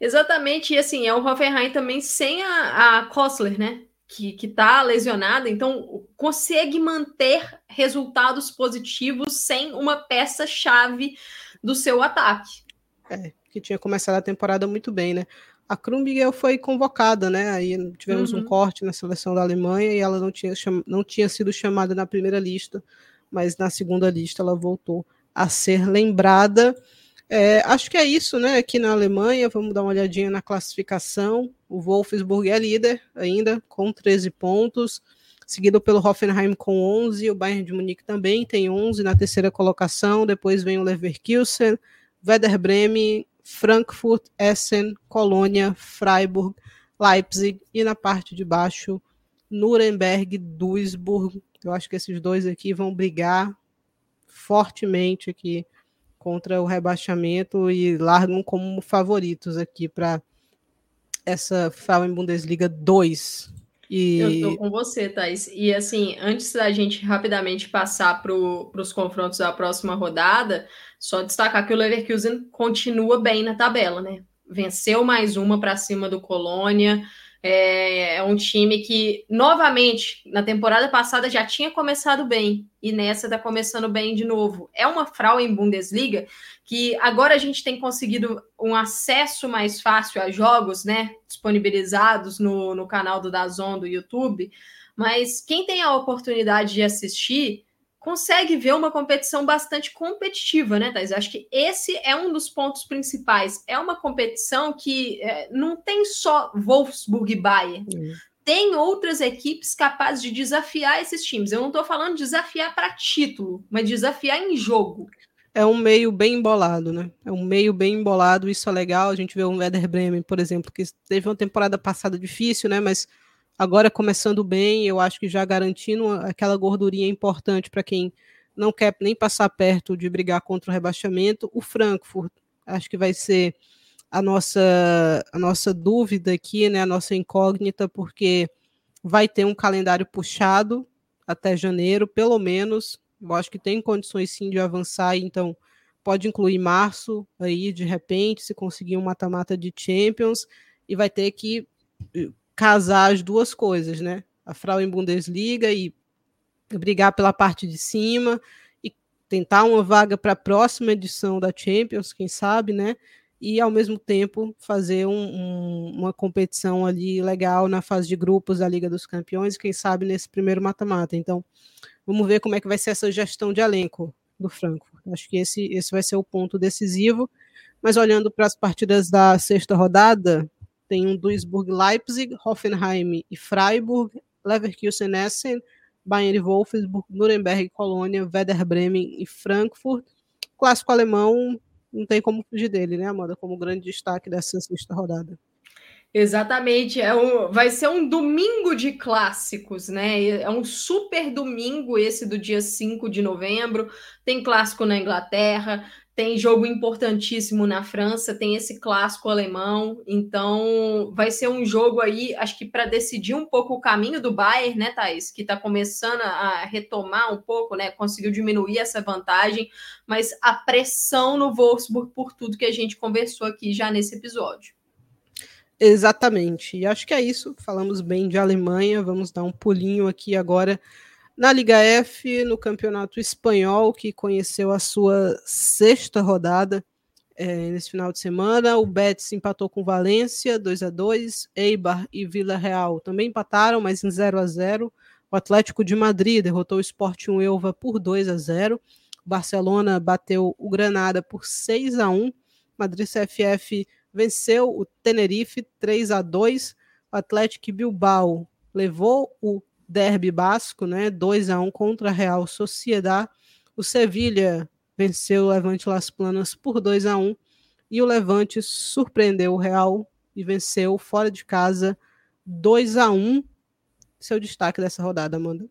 Exatamente, e assim, é o Hoffenheim também sem a, a Kostler, né? Que, que tá lesionada, então consegue manter resultados positivos sem uma peça-chave do seu ataque. É, que tinha começado a temporada muito bem, né? A Krumbiegel foi convocada, né? Aí tivemos uhum. um corte na seleção da Alemanha e ela não tinha, não tinha sido chamada na primeira lista, mas na segunda lista ela voltou a ser lembrada. É, acho que é isso, né? Aqui na Alemanha, vamos dar uma olhadinha na classificação. O Wolfsburg é líder ainda, com 13 pontos, seguido pelo Hoffenheim com 11. O Bayern de Munique também tem 11 na terceira colocação. Depois vem o Leverkusen, Werder Bremen Frankfurt, Essen, Colônia, Freiburg, Leipzig e na parte de baixo Nuremberg, Duisburg. Eu acho que esses dois aqui vão brigar fortemente aqui contra o rebaixamento e largam como favoritos aqui para essa Frauen Bundesliga 2. E... Eu estou com você, Thais. E assim, antes da gente rapidamente passar para os confrontos da próxima rodada, só destacar que o Leverkusen continua bem na tabela, né? Venceu mais uma para cima do Colônia. É, é, um time que, novamente, na temporada passada já tinha começado bem e nessa está começando bem de novo. É uma Frauen Bundesliga que agora a gente tem conseguido um acesso mais fácil a jogos, né? Disponibilizados no, no canal do Dazon do YouTube. Mas quem tem a oportunidade de assistir consegue ver uma competição bastante competitiva, né, Thais? Acho que esse é um dos pontos principais. É uma competição que é, não tem só Wolfsburg e Bayern. Tem outras equipes capazes de desafiar esses times. Eu não estou falando desafiar para título, mas desafiar em jogo. É um meio bem embolado, né? É um meio bem embolado, isso é legal. A gente vê o Werder Bremen, por exemplo, que teve uma temporada passada difícil, né? Mas Agora começando bem, eu acho que já garantindo aquela gordurinha importante para quem não quer nem passar perto de brigar contra o rebaixamento. O Frankfurt, acho que vai ser a nossa, a nossa dúvida aqui, né, a nossa incógnita, porque vai ter um calendário puxado até janeiro, pelo menos. Eu acho que tem condições sim de avançar, então pode incluir março aí, de repente, se conseguir um mata-mata de Champions, e vai ter que casar as duas coisas, né? A Frauen Bundesliga e brigar pela parte de cima e tentar uma vaga para a próxima edição da Champions, quem sabe, né? E ao mesmo tempo fazer um, um, uma competição ali legal na fase de grupos da Liga dos Campeões, quem sabe nesse primeiro mata-mata. Então, vamos ver como é que vai ser essa gestão de elenco do Frankfurt. Acho que esse, esse vai ser o ponto decisivo. Mas olhando para as partidas da sexta rodada, tem um Duisburg Leipzig, Hoffenheim e Freiburg, Leverkusen Essen, Bayern e Wolfsburg, Nuremberg Colônia, Werder Bremen e Frankfurt. Clássico alemão não tem como fugir dele, né, Amanda? Como grande destaque dessa sexta rodada. Exatamente, é um, vai ser um domingo de clássicos, né? É um super domingo esse do dia 5 de novembro. Tem clássico na Inglaterra, tem jogo importantíssimo na França, tem esse clássico alemão, então vai ser um jogo aí, acho que para decidir um pouco o caminho do Bayern, né, Thaís, que está começando a retomar um pouco, né, conseguiu diminuir essa vantagem, mas a pressão no Wolfsburg por tudo que a gente conversou aqui já nesse episódio. Exatamente, e acho que é isso, falamos bem de Alemanha, vamos dar um pulinho aqui agora na Liga F, no Campeonato Espanhol, que conheceu a sua sexta rodada é, nesse final de semana, o Betis empatou com Valência, 2 a 2 Eibar e Vila Real também empataram, mas em 0 a 0 O Atlético de Madrid derrotou o Sporting Elva por 2 a 0 O Barcelona bateu o Granada por 6 a 1 Madrid CFF venceu o Tenerife 3 a 2 O Atlético Bilbao levou o derby basco, né? 2 a 1 contra a Real Sociedad. O Sevilha venceu o Levante Las Planas por 2 a 1 e o Levante surpreendeu o Real e venceu fora de casa 2 a 1. seu destaque dessa rodada, Amanda.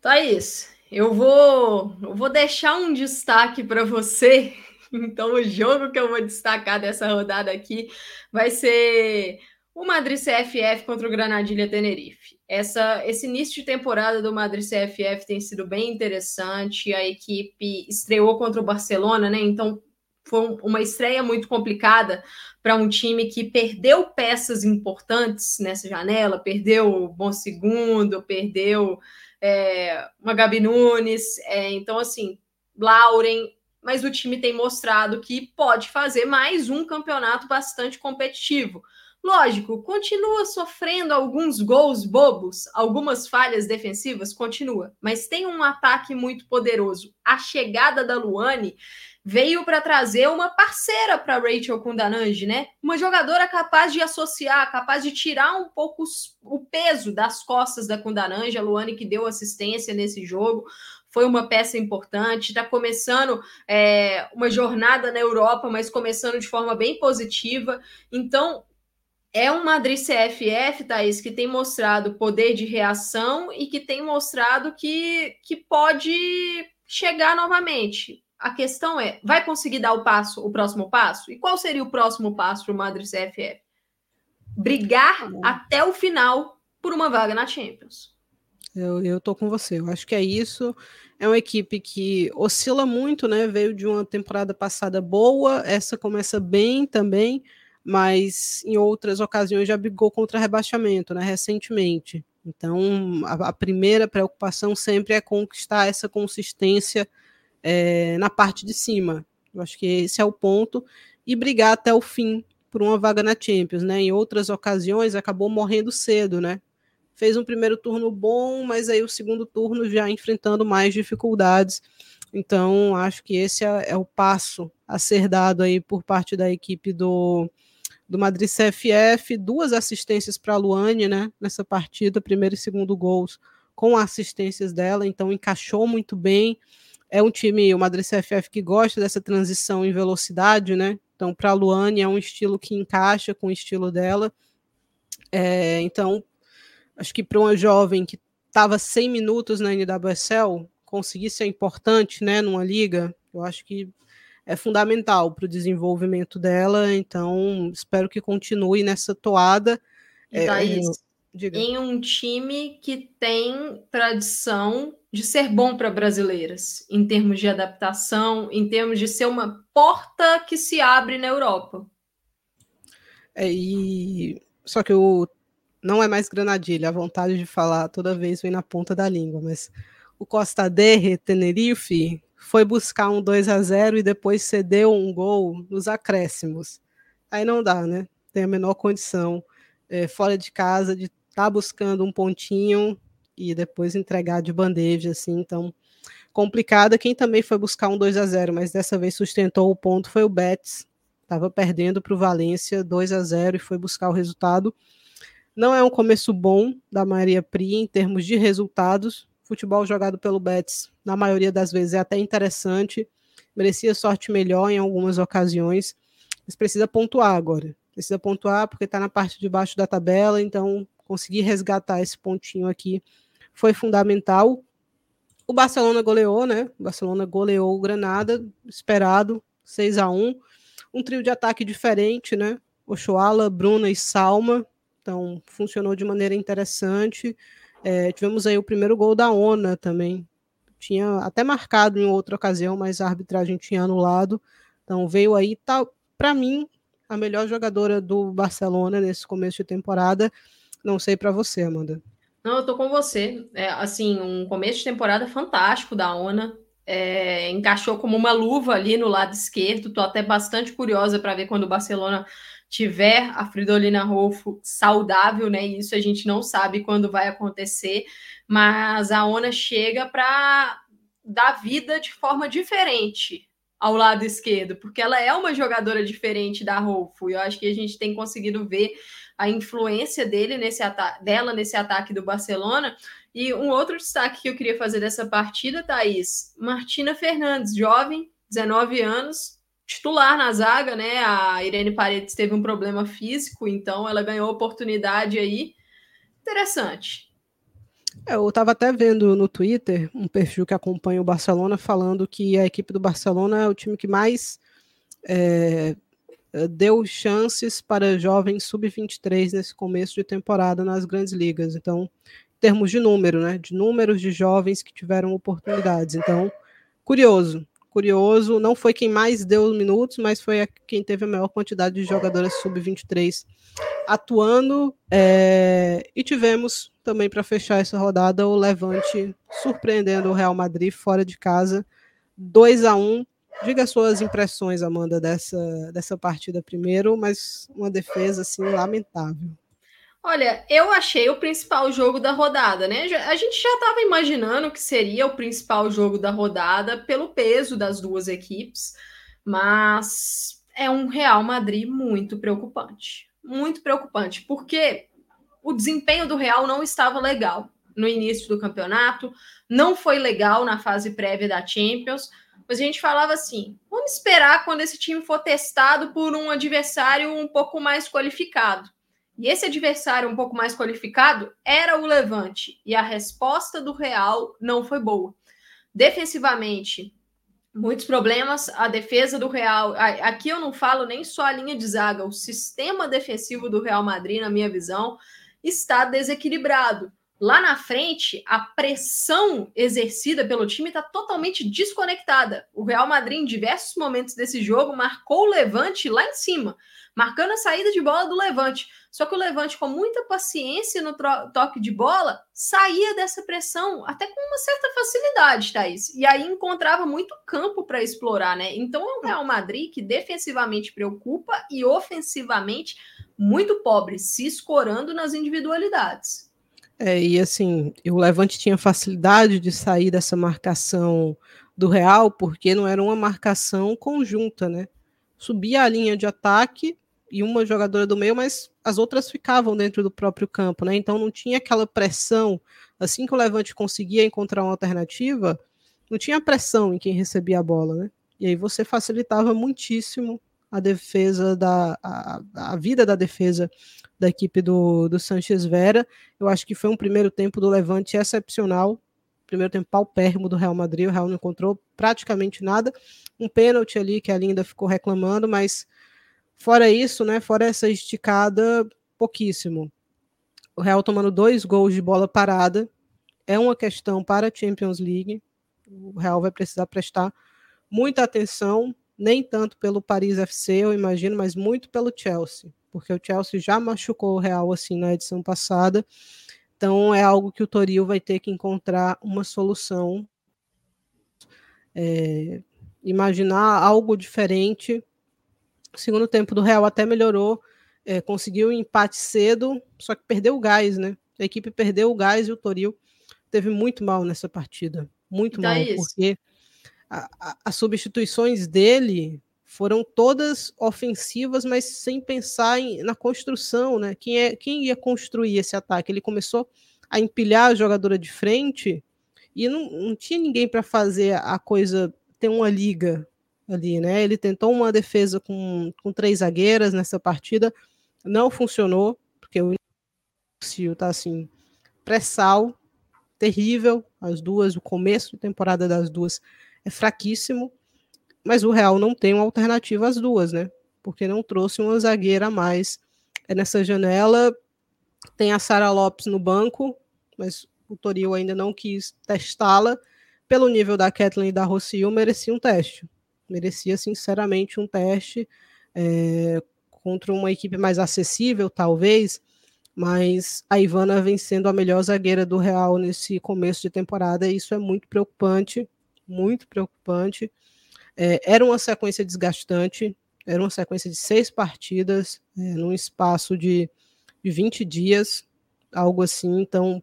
Thaís, eu vou, eu vou deixar um destaque para você. Então, o jogo que eu vou destacar dessa rodada aqui vai ser o Madrid CFF contra o Granadilha Tenerife. Essa, esse início de temporada do Madrid CFF tem sido bem interessante. A equipe estreou contra o Barcelona, né? Então foi uma estreia muito complicada para um time que perdeu peças importantes nessa janela, perdeu o Bom Segundo, perdeu é, uma Gabi Nunes. É, então, assim, Lauren, mas o time tem mostrado que pode fazer mais um campeonato bastante competitivo. Lógico, continua sofrendo alguns gols bobos, algumas falhas defensivas, continua, mas tem um ataque muito poderoso. A chegada da Luane veio para trazer uma parceira para Rachel Kundananji, né? Uma jogadora capaz de associar, capaz de tirar um pouco o peso das costas da Kundananji, a Luane que deu assistência nesse jogo, foi uma peça importante. Está começando é, uma jornada na Europa, mas começando de forma bem positiva. Então, é um Madrid CFF, Thaís, que tem mostrado poder de reação e que tem mostrado que, que pode chegar novamente. A questão é, vai conseguir dar o passo, o próximo passo? E qual seria o próximo passo para o Madrid CFF? Brigar ah, até o final por uma vaga na Champions. Eu, eu tô com você. Eu acho que é isso. É uma equipe que oscila muito, né? Veio de uma temporada passada boa, essa começa bem também mas em outras ocasiões já brigou contra rebaixamento, né, recentemente. Então, a, a primeira preocupação sempre é conquistar essa consistência é, na parte de cima. Eu acho que esse é o ponto. E brigar até o fim por uma vaga na Champions, né? Em outras ocasiões acabou morrendo cedo, né? Fez um primeiro turno bom, mas aí o segundo turno já enfrentando mais dificuldades. Então, acho que esse é, é o passo a ser dado aí por parte da equipe do, do Madrid CFF, duas assistências para a Luane, né, nessa partida, primeiro e segundo gols com assistências dela, então encaixou muito bem. É um time, o Madrid CFF, que gosta dessa transição em velocidade, né? Então, para a Luane é um estilo que encaixa com o estilo dela. É, então, acho que para uma jovem que estava 100 minutos na NWSL, conseguir ser importante, né, numa liga, eu acho que é fundamental para o desenvolvimento dela, então espero que continue nessa toada. É, em um time que tem tradição de ser bom para brasileiras, em termos de adaptação, em termos de ser uma porta que se abre na Europa. É, e só que o não é mais Granadilha, a vontade de falar toda vez vem na ponta da língua, mas o Costa Derre Tenerife foi buscar um 2 a 0 e depois cedeu um gol nos acréscimos. Aí não dá, né? Tem a menor condição é, fora de casa de estar tá buscando um pontinho e depois entregar de bandeja, assim. Então, complicada. Quem também foi buscar um 2 a 0 mas dessa vez sustentou o ponto, foi o Betis. Estava perdendo para o Valência 2 a 0 e foi buscar o resultado. Não é um começo bom da Maria Pri em termos de resultados, futebol jogado pelo Betis, na maioria das vezes, é até interessante, merecia sorte melhor em algumas ocasiões, mas precisa pontuar agora. Precisa pontuar porque está na parte de baixo da tabela, então conseguir resgatar esse pontinho aqui foi fundamental. O Barcelona goleou, né? O Barcelona goleou o Granada, esperado, 6 a 1 Um trio de ataque diferente, né? Ochoala, Bruna e Salma. Então, funcionou de maneira interessante. É, tivemos aí o primeiro gol da ONA também. Tinha até marcado em outra ocasião, mas a arbitragem tinha anulado. Então veio aí, tá, para mim, a melhor jogadora do Barcelona nesse começo de temporada. Não sei para você, Amanda. Não, eu tô com você. É, assim, um começo de temporada fantástico da ONA. É, encaixou como uma luva ali no lado esquerdo. Tô até bastante curiosa para ver quando o Barcelona tiver a Fridolina Rolfo saudável, né? Isso a gente não sabe quando vai acontecer, mas a ONA chega para dar vida de forma diferente ao lado esquerdo, porque ela é uma jogadora diferente da Rolfo, e eu acho que a gente tem conseguido ver a influência dele nesse dela nesse ataque do Barcelona. E um outro destaque que eu queria fazer dessa partida, Thaís, Martina Fernandes, jovem, 19 anos, titular na zaga, né? A Irene Paredes teve um problema físico, então ela ganhou oportunidade aí. Interessante. É, eu estava até vendo no Twitter um perfil que acompanha o Barcelona falando que a equipe do Barcelona é o time que mais é, deu chances para jovens sub-23 nesse começo de temporada nas grandes ligas. Então, em termos de número, né? De números de jovens que tiveram oportunidades. Então, curioso. Curioso, não foi quem mais deu minutos, mas foi quem teve a maior quantidade de jogadoras sub-23 atuando. É, e tivemos também para fechar essa rodada o Levante surpreendendo o Real Madrid fora de casa, 2 a 1 Diga suas impressões, Amanda, dessa, dessa partida primeiro, mas uma defesa assim lamentável. Olha, eu achei o principal jogo da rodada, né? A gente já estava imaginando que seria o principal jogo da rodada pelo peso das duas equipes, mas é um Real Madrid muito preocupante. Muito preocupante, porque o desempenho do Real não estava legal no início do campeonato, não foi legal na fase prévia da Champions. Mas a gente falava assim: vamos esperar quando esse time for testado por um adversário um pouco mais qualificado. E esse adversário um pouco mais qualificado era o Levante. E a resposta do Real não foi boa. Defensivamente, muitos problemas. A defesa do Real. Aqui eu não falo nem só a linha de zaga, o sistema defensivo do Real Madrid, na minha visão, está desequilibrado. Lá na frente, a pressão exercida pelo time está totalmente desconectada. O Real Madrid, em diversos momentos desse jogo, marcou o levante lá em cima, marcando a saída de bola do levante. Só que o levante, com muita paciência no toque de bola, saía dessa pressão até com uma certa facilidade, Thaís. E aí encontrava muito campo para explorar, né? Então é um Real Madrid que defensivamente preocupa e ofensivamente muito pobre, se escorando nas individualidades. É, e assim, o Levante tinha facilidade de sair dessa marcação do Real, porque não era uma marcação conjunta, né? Subia a linha de ataque e uma jogadora do meio, mas as outras ficavam dentro do próprio campo, né? Então não tinha aquela pressão. Assim que o Levante conseguia encontrar uma alternativa, não tinha pressão em quem recebia a bola, né? E aí você facilitava muitíssimo a defesa da a, a vida da defesa da equipe do, do Sanchez Vera. Eu acho que foi um primeiro tempo do Levante excepcional. Primeiro tempo paupérrimo do Real Madrid. O Real não encontrou praticamente nada. Um pênalti ali que a Linda ficou reclamando, mas fora isso, né? Fora essa esticada, pouquíssimo. O Real tomando dois gols de bola parada é uma questão para a Champions League. O Real vai precisar prestar muita atenção, nem tanto pelo Paris FC, eu imagino, mas muito pelo Chelsea porque o Chelsea já machucou o Real assim na edição passada. Então é algo que o Toril vai ter que encontrar uma solução. É, imaginar algo diferente. O segundo tempo do Real até melhorou, é, conseguiu um empate cedo, só que perdeu o gás, né? A equipe perdeu o gás e o Toril teve muito mal nessa partida. Muito então mal, é porque as substituições dele foram todas ofensivas, mas sem pensar em, na construção, né? Quem, é, quem ia construir esse ataque? Ele começou a empilhar a jogadora de frente e não, não tinha ninguém para fazer a coisa ter uma liga ali, né? Ele tentou uma defesa com, com três zagueiras nessa partida, não funcionou, porque o Sil tá assim, pré-sal, terrível, as duas, o começo de temporada das duas é fraquíssimo mas o Real não tem uma alternativa às duas, né? Porque não trouxe uma zagueira a mais é nessa janela. Tem a Sara Lopes no banco, mas o Toril ainda não quis testá-la. Pelo nível da Kathleen e da Rocio, merecia um teste. Merecia, sinceramente, um teste é, contra uma equipe mais acessível, talvez. Mas a Ivana vem sendo a melhor zagueira do Real nesse começo de temporada, e isso é muito preocupante, muito preocupante. É, era uma sequência desgastante, era uma sequência de seis partidas, é, num espaço de, de 20 dias, algo assim, então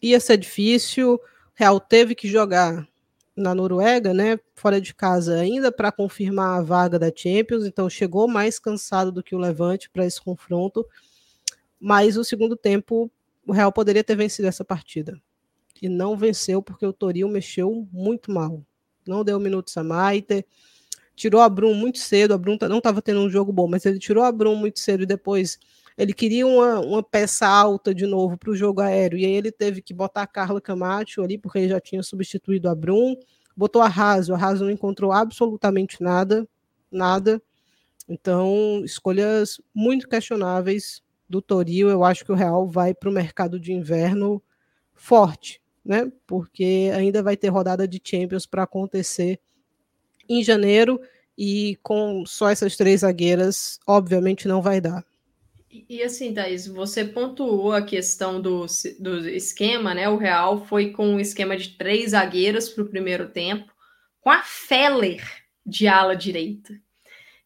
ia ser difícil. Real teve que jogar na Noruega, né, fora de casa ainda para confirmar a vaga da Champions, então chegou mais cansado do que o Levante para esse confronto. Mas o segundo tempo o Real poderia ter vencido essa partida. E não venceu porque o Toril mexeu muito mal não deu minutos a Maite, tirou a Brum muito cedo, a Brum não estava tendo um jogo bom, mas ele tirou a Brum muito cedo e depois ele queria uma, uma peça alta de novo para o jogo aéreo, e aí ele teve que botar a Carla Camacho ali, porque ele já tinha substituído a Brum, botou a Raso, a Raso não encontrou absolutamente nada, nada. Então, escolhas muito questionáveis do Toril. Eu acho que o Real vai para o mercado de inverno forte, né? Porque ainda vai ter rodada de Champions para acontecer em janeiro e com só essas três zagueiras, obviamente não vai dar. E, assim, Thaís, você pontuou a questão do, do esquema, né? O Real foi com um esquema de três zagueiras para o primeiro tempo, com a Feller de ala direita.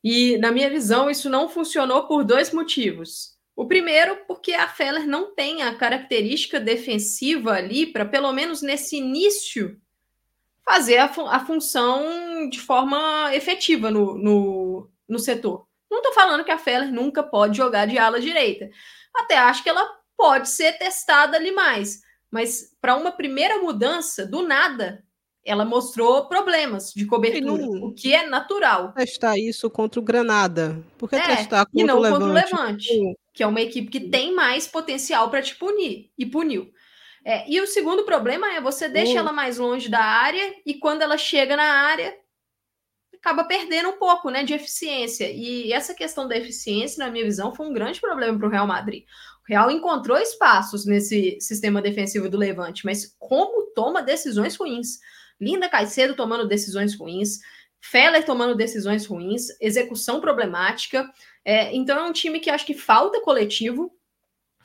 E, na minha visão, isso não funcionou por dois motivos. O primeiro, porque a Feller não tem a característica defensiva ali para, pelo menos nesse início, fazer a, fu a função de forma efetiva no, no, no setor. Não estou falando que a Feller nunca pode jogar de ala direita. Até acho que ela pode ser testada ali mais. Mas para uma primeira mudança, do nada, ela mostrou problemas de cobertura, não, o que é natural. Testar isso contra o Granada. Por que é, testar contra, e não o Levante? contra o Levante? Que é uma equipe que tem mais potencial para te punir. E puniu. É, e o segundo problema é você deixa uh. ela mais longe da área e quando ela chega na área, acaba perdendo um pouco né, de eficiência. E essa questão da eficiência, na minha visão, foi um grande problema para o Real Madrid. O Real encontrou espaços nesse sistema defensivo do Levante, mas como toma decisões ruins. Linda Caicedo tomando decisões ruins, Feller tomando decisões ruins, execução problemática. É, então é um time que acho que falta coletivo,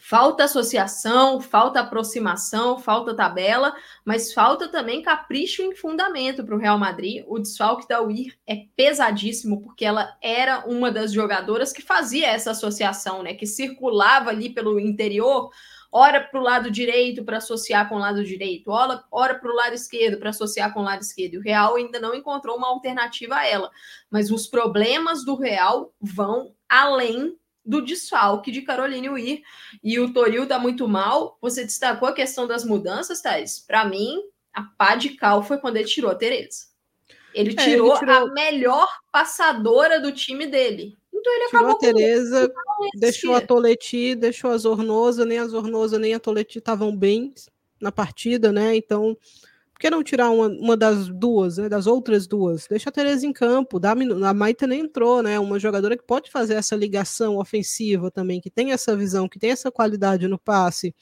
Falta associação, falta aproximação, falta tabela, mas falta também capricho em fundamento para o Real Madrid. O desfalque da UIR é pesadíssimo, porque ela era uma das jogadoras que fazia essa associação, né? Que circulava ali pelo interior, ora para o lado direito para associar com o lado direito, ora, ora para o lado esquerdo para associar com o lado esquerdo. E o Real ainda não encontrou uma alternativa a ela. Mas os problemas do Real vão além do desfalque de Caroline Weir. E o Toril tá muito mal. Você destacou a questão das mudanças, Thais. Para mim, a pá de cal foi quando ele tirou a Tereza. Ele tirou, é, ele tirou, a melhor passadora do time dele. Então ele tirou acabou a Tereza, deixou a Toleti, deixou a Zornosa, nem a Zornosa nem a Toleti estavam bem na partida, né? Então que não tirar uma, uma das duas, né, das outras duas? Deixa a Tereza em campo. Dá, a Maita nem entrou, né? Uma jogadora que pode fazer essa ligação ofensiva também, que tem essa visão, que tem essa qualidade no passe.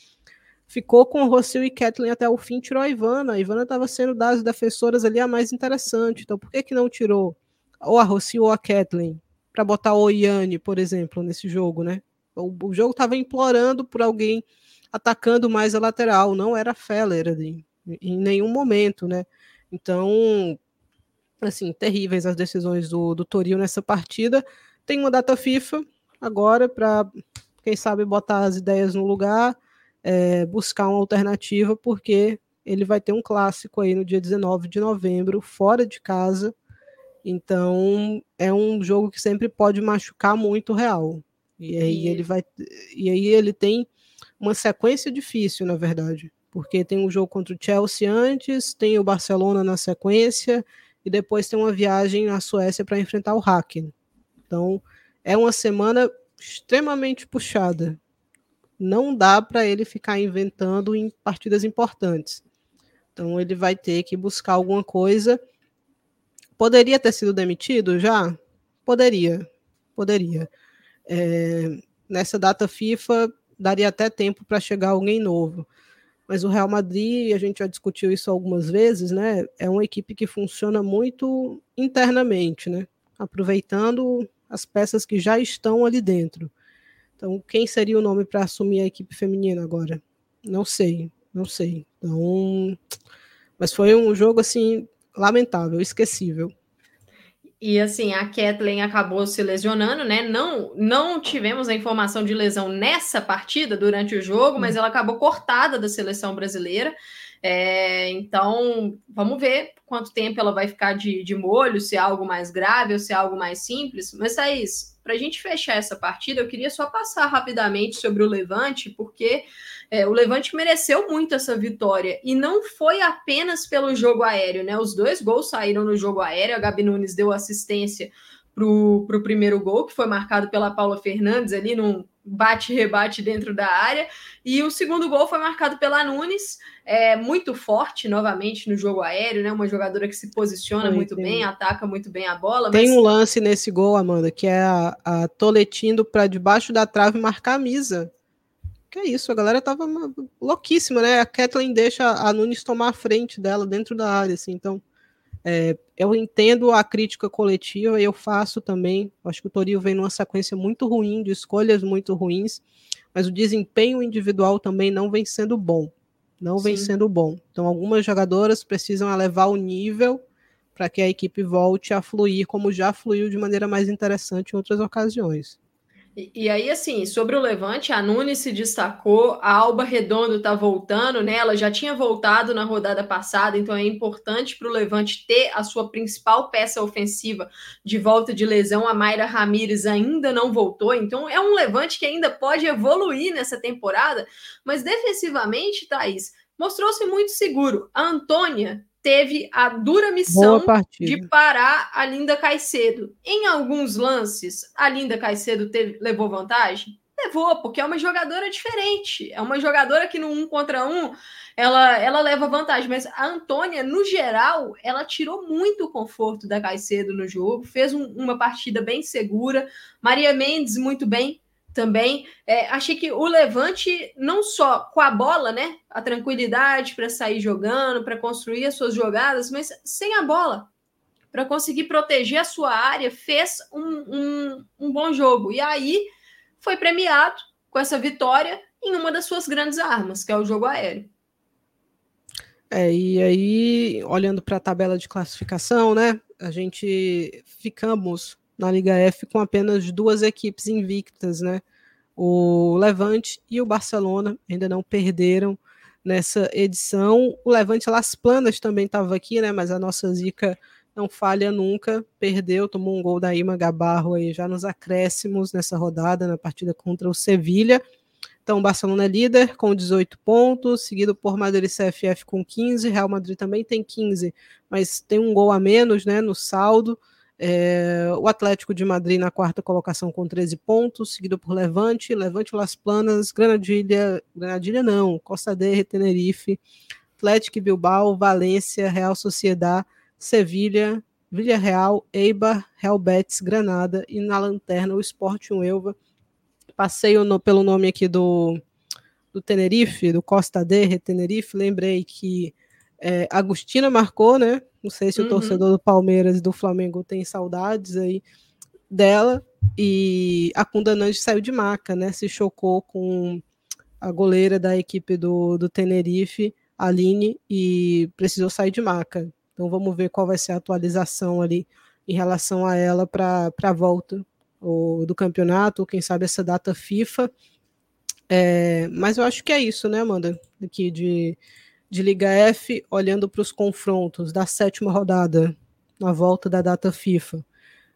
Ficou com o Rossel e Kathleen até o fim, tirou a Ivana. A Ivana estava sendo das defensoras ali a mais interessante. Então, por que, que não tirou ou a Rossel ou a Kathleen? Para botar o Iane, por exemplo, nesse jogo, né? O, o jogo estava implorando por alguém atacando mais a lateral, não era Feller ali em nenhum momento, né? Então, assim, terríveis as decisões do, do Toril nessa partida. Tem uma data FIFA agora para, quem sabe, botar as ideias no lugar, é, buscar uma alternativa, porque ele vai ter um clássico aí no dia 19 de novembro, fora de casa. Então, é um jogo que sempre pode machucar muito o Real. E aí ele vai e aí ele tem uma sequência difícil, na verdade porque tem um jogo contra o Chelsea antes, tem o Barcelona na sequência e depois tem uma viagem na Suécia para enfrentar o Hacken. Então, é uma semana extremamente puxada. Não dá para ele ficar inventando em partidas importantes. Então, ele vai ter que buscar alguma coisa. Poderia ter sido demitido já? Poderia. Poderia. É, nessa data FIFA, daria até tempo para chegar alguém novo mas o Real Madrid, a gente já discutiu isso algumas vezes, né? É uma equipe que funciona muito internamente, né? Aproveitando as peças que já estão ali dentro. Então, quem seria o nome para assumir a equipe feminina agora? Não sei, não sei. Então, mas foi um jogo assim lamentável, esquecível. E assim, a Kathleen acabou se lesionando, né? Não, não tivemos a informação de lesão nessa partida durante o jogo, mas hum. ela acabou cortada da seleção brasileira. É, então, vamos ver quanto tempo ela vai ficar de, de molho, se é algo mais grave ou se é algo mais simples. Mas, Thaís, para a gente fechar essa partida, eu queria só passar rapidamente sobre o Levante, porque é, o Levante mereceu muito essa vitória e não foi apenas pelo jogo aéreo, né? Os dois gols saíram no jogo aéreo. A Gabi Nunes deu assistência para o primeiro gol, que foi marcado pela Paula Fernandes ali num, bate-rebate dentro da área. E o segundo gol foi marcado pela Nunes, é, muito forte novamente no jogo aéreo, né? Uma jogadora que se posiciona foi, muito tem. bem, ataca muito bem a bola. Tem mas... um lance nesse gol, Amanda, que é a, a Toletindo para debaixo da trave marcar a misa. Que é isso, a galera tava louquíssima, né? A Kathleen deixa a Nunes tomar a frente dela dentro da área, assim, então. É, eu entendo a crítica coletiva e eu faço também. Acho que o Toril vem numa sequência muito ruim, de escolhas muito ruins, mas o desempenho individual também não vem sendo bom. Não Sim. vem sendo bom. Então, algumas jogadoras precisam elevar o nível para que a equipe volte a fluir como já fluiu de maneira mais interessante em outras ocasiões. E, aí, assim, sobre o Levante, a Nunes se destacou, a Alba Redondo está voltando, né? Ela já tinha voltado na rodada passada, então é importante para o Levante ter a sua principal peça ofensiva de volta de lesão. A Mayra Ramírez ainda não voltou, então é um Levante que ainda pode evoluir nessa temporada, mas defensivamente, Thaís, mostrou-se muito seguro. A Antônia teve a dura missão de parar a Linda Caicedo. Em alguns lances, a Linda Caicedo teve, levou vantagem? Levou, porque é uma jogadora diferente. É uma jogadora que no um contra um ela, ela leva vantagem. Mas a Antônia, no geral, ela tirou muito o conforto da Caicedo no jogo, fez um, uma partida bem segura. Maria Mendes, muito bem também. É, achei que o Levante, não só com a bola, né? A tranquilidade para sair jogando, para construir as suas jogadas, mas sem a bola, para conseguir proteger a sua área, fez um, um, um bom jogo. E aí foi premiado com essa vitória em uma das suas grandes armas, que é o jogo aéreo. É, e aí, olhando para a tabela de classificação, né? A gente ficamos na Liga F com apenas duas equipes invictas, né? O Levante e o Barcelona ainda não perderam nessa edição. O Levante Las Planas também estava aqui, né? Mas a nossa zica não falha nunca. Perdeu, tomou um gol da Ima Gabarro aí já nos acréscimos nessa rodada, na partida contra o Sevilha. Então, o Barcelona é líder com 18 pontos, seguido por Madrid CFF com 15. Real Madrid também tem 15, mas tem um gol a menos né, no saldo. É, o Atlético de Madrid na quarta colocação com 13 pontos, seguido por Levante, Levante Las Planas, Granadilha, Granadilha não, Costa de Tenerife, Atlético Bilbao, Valência, Real Sociedad, Sevilha, Villarreal, Eibar, Real Betis, Granada e na lanterna o Sporting Elva. Passei no, pelo nome aqui do, do Tenerife, do Costa de Tenerife, lembrei que é, Agostina marcou, né? Não sei se uhum. o torcedor do Palmeiras e do Flamengo tem saudades aí dela. E a Kundananji saiu de maca, né? Se chocou com a goleira da equipe do, do Tenerife, Aline, e precisou sair de maca. Então vamos ver qual vai ser a atualização ali em relação a ela para a volta ou, do campeonato, ou quem sabe essa data FIFA. É, mas eu acho que é isso, né, Amanda? Aqui de de Liga F, olhando para os confrontos da sétima rodada, na volta da data FIFA.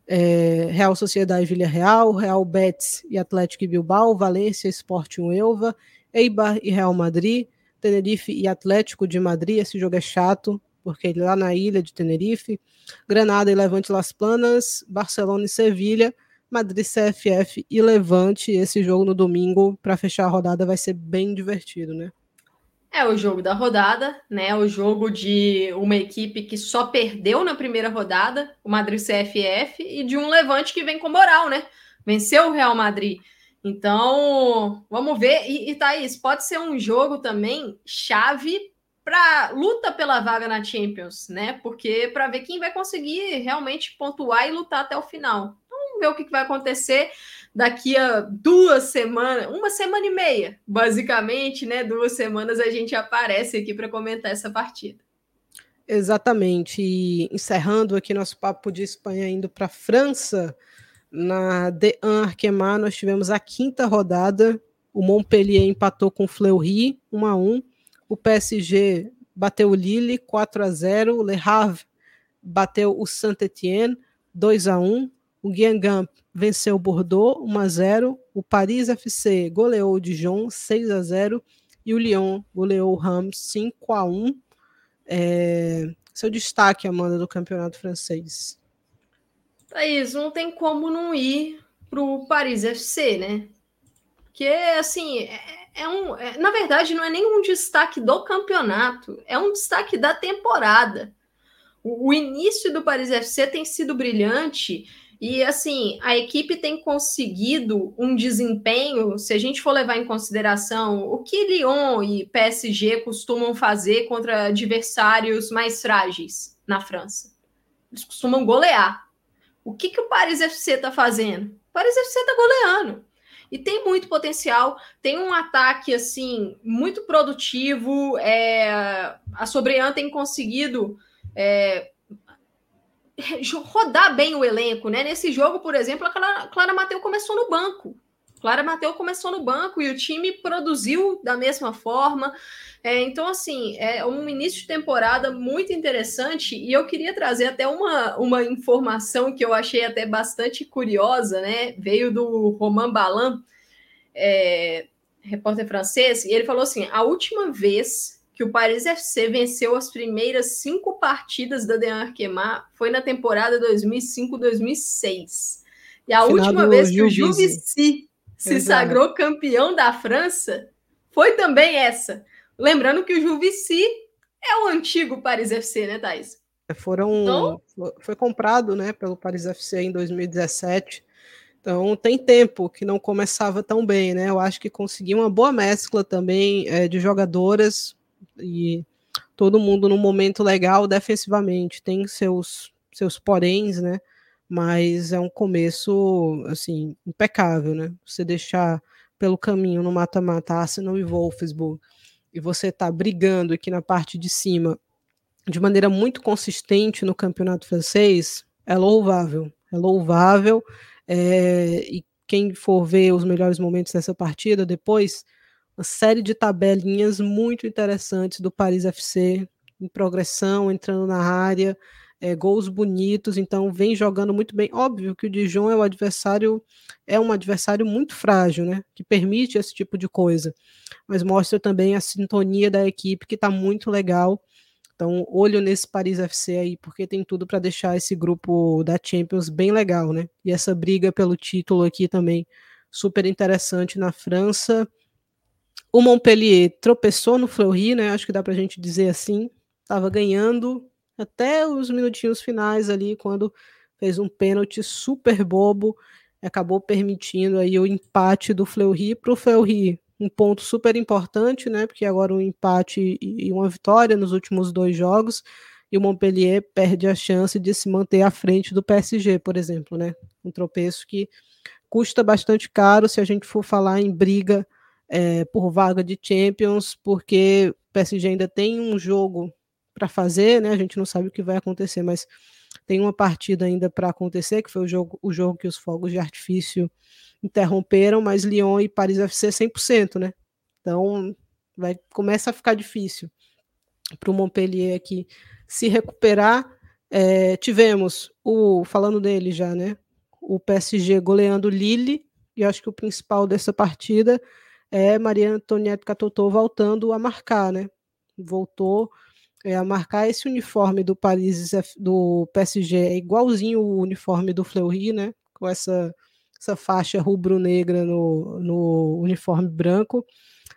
É, Real Sociedade Vila Real, Real Betis e Atlético Bilbao, Valência, Sporting Elva, Eibar e Real Madrid, Tenerife e Atlético de Madrid, esse jogo é chato, porque ele é lá na ilha de Tenerife, Granada e Levante Las Planas, Barcelona e Sevilha, Madrid CFF e Levante, esse jogo no domingo, para fechar a rodada vai ser bem divertido, né? É o jogo da rodada, né? O jogo de uma equipe que só perdeu na primeira rodada, o Madrid CFF, e de um Levante que vem com moral, né? Venceu o Real Madrid. Então, vamos ver. E, e Thaís, pode ser um jogo também chave para luta pela vaga na Champions, né? Porque para ver quem vai conseguir realmente pontuar e lutar até o final. Vamos ver o que vai acontecer daqui a duas semanas, uma semana e meia, basicamente, né? Duas semanas a gente aparece aqui para comentar essa partida. Exatamente. E encerrando aqui nosso papo de Espanha, indo para a França, na De Arquemar, nós tivemos a quinta rodada. O Montpellier empatou com o Fleury 1 a 1. O PSG bateu o Lille 4 a 0. O Le Havre bateu o Saint-Étienne 2 a 1. O Guingamp venceu o Bordeaux 1 a 0, o Paris FC goleou o Dijon 6 a 0 e o Lyon goleou o Rams 5 a 1. É, seu destaque, Amanda, do campeonato francês. Thaís, não tem como não ir para o Paris FC, né? porque assim é, é um, é, na verdade, não é nenhum destaque do campeonato, é um destaque da temporada. O, o início do Paris FC tem sido brilhante e assim, a equipe tem conseguido um desempenho, se a gente for levar em consideração o que Lyon e PSG costumam fazer contra adversários mais frágeis na França. Eles costumam golear. O que, que o Paris FC está fazendo? O Paris FC está goleando. E tem muito potencial, tem um ataque assim muito produtivo. É, a Sobrean tem conseguido é, rodar bem o elenco, né? Nesse jogo, por exemplo, a Clara, Clara Mateu começou no banco. Clara Mateu começou no banco e o time produziu da mesma forma. É, então, assim, é um início de temporada muito interessante e eu queria trazer até uma, uma informação que eu achei até bastante curiosa, né? Veio do Romain Balan, é, repórter francês, e ele falou assim: a última vez que o Paris FC venceu as primeiras cinco partidas da Dean Arquemar foi na temporada 2005-2006. E a Final última vez que o Juvisy se sagrou campeão da França foi também essa. Lembrando que o Juvisy é o antigo Paris FC, né, Thais? É, foram, então, foi comprado né, pelo Paris FC em 2017. Então tem tempo que não começava tão bem, né? Eu acho que conseguiu uma boa mescla também é, de jogadoras e todo mundo num momento legal defensivamente. Tem seus seus poréns, né? Mas é um começo assim impecável, né? Você deixar pelo caminho no mata-mata Arsenal e Wolfsburg e você tá brigando aqui na parte de cima de maneira muito consistente no campeonato francês, é louvável. É louvável. É, e quem for ver os melhores momentos dessa partida depois, uma série de tabelinhas muito interessantes do Paris FC em progressão, entrando na área, é, gols bonitos, então vem jogando muito bem. Óbvio que o Dijon é o adversário, é um adversário muito frágil, né? Que permite esse tipo de coisa, mas mostra também a sintonia da equipe que está muito legal. Então, olho nesse Paris FC aí, porque tem tudo para deixar esse grupo da Champions bem legal, né? E essa briga pelo título aqui também super interessante na França. O Montpellier tropeçou no Fleury, né? Acho que dá para a gente dizer assim. Estava ganhando até os minutinhos finais ali, quando fez um pênalti super bobo, acabou permitindo aí o empate do Fleury para o Fleury. Um ponto super importante, né? Porque agora um empate e uma vitória nos últimos dois jogos, e o Montpellier perde a chance de se manter à frente do PSG, por exemplo, né? Um tropeço que custa bastante caro se a gente for falar em briga é, por vaga de Champions, porque o PSG ainda tem um jogo para fazer, né? A gente não sabe o que vai acontecer, mas tem uma partida ainda para acontecer, que foi o jogo, o jogo que os fogos de artifício interromperam, mas Lyon e Paris FC 100%, né? Então vai começa a ficar difícil para o Montpellier aqui se recuperar. É, tivemos o falando dele já, né? O PSG goleando Lille e acho que o principal dessa partida é Maria Antoniette Catotô voltando a marcar, né? Voltou é, a marcar esse uniforme do Paris do PSG é igualzinho o uniforme do Fleury, né? Com essa essa faixa rubro-negra no, no uniforme branco,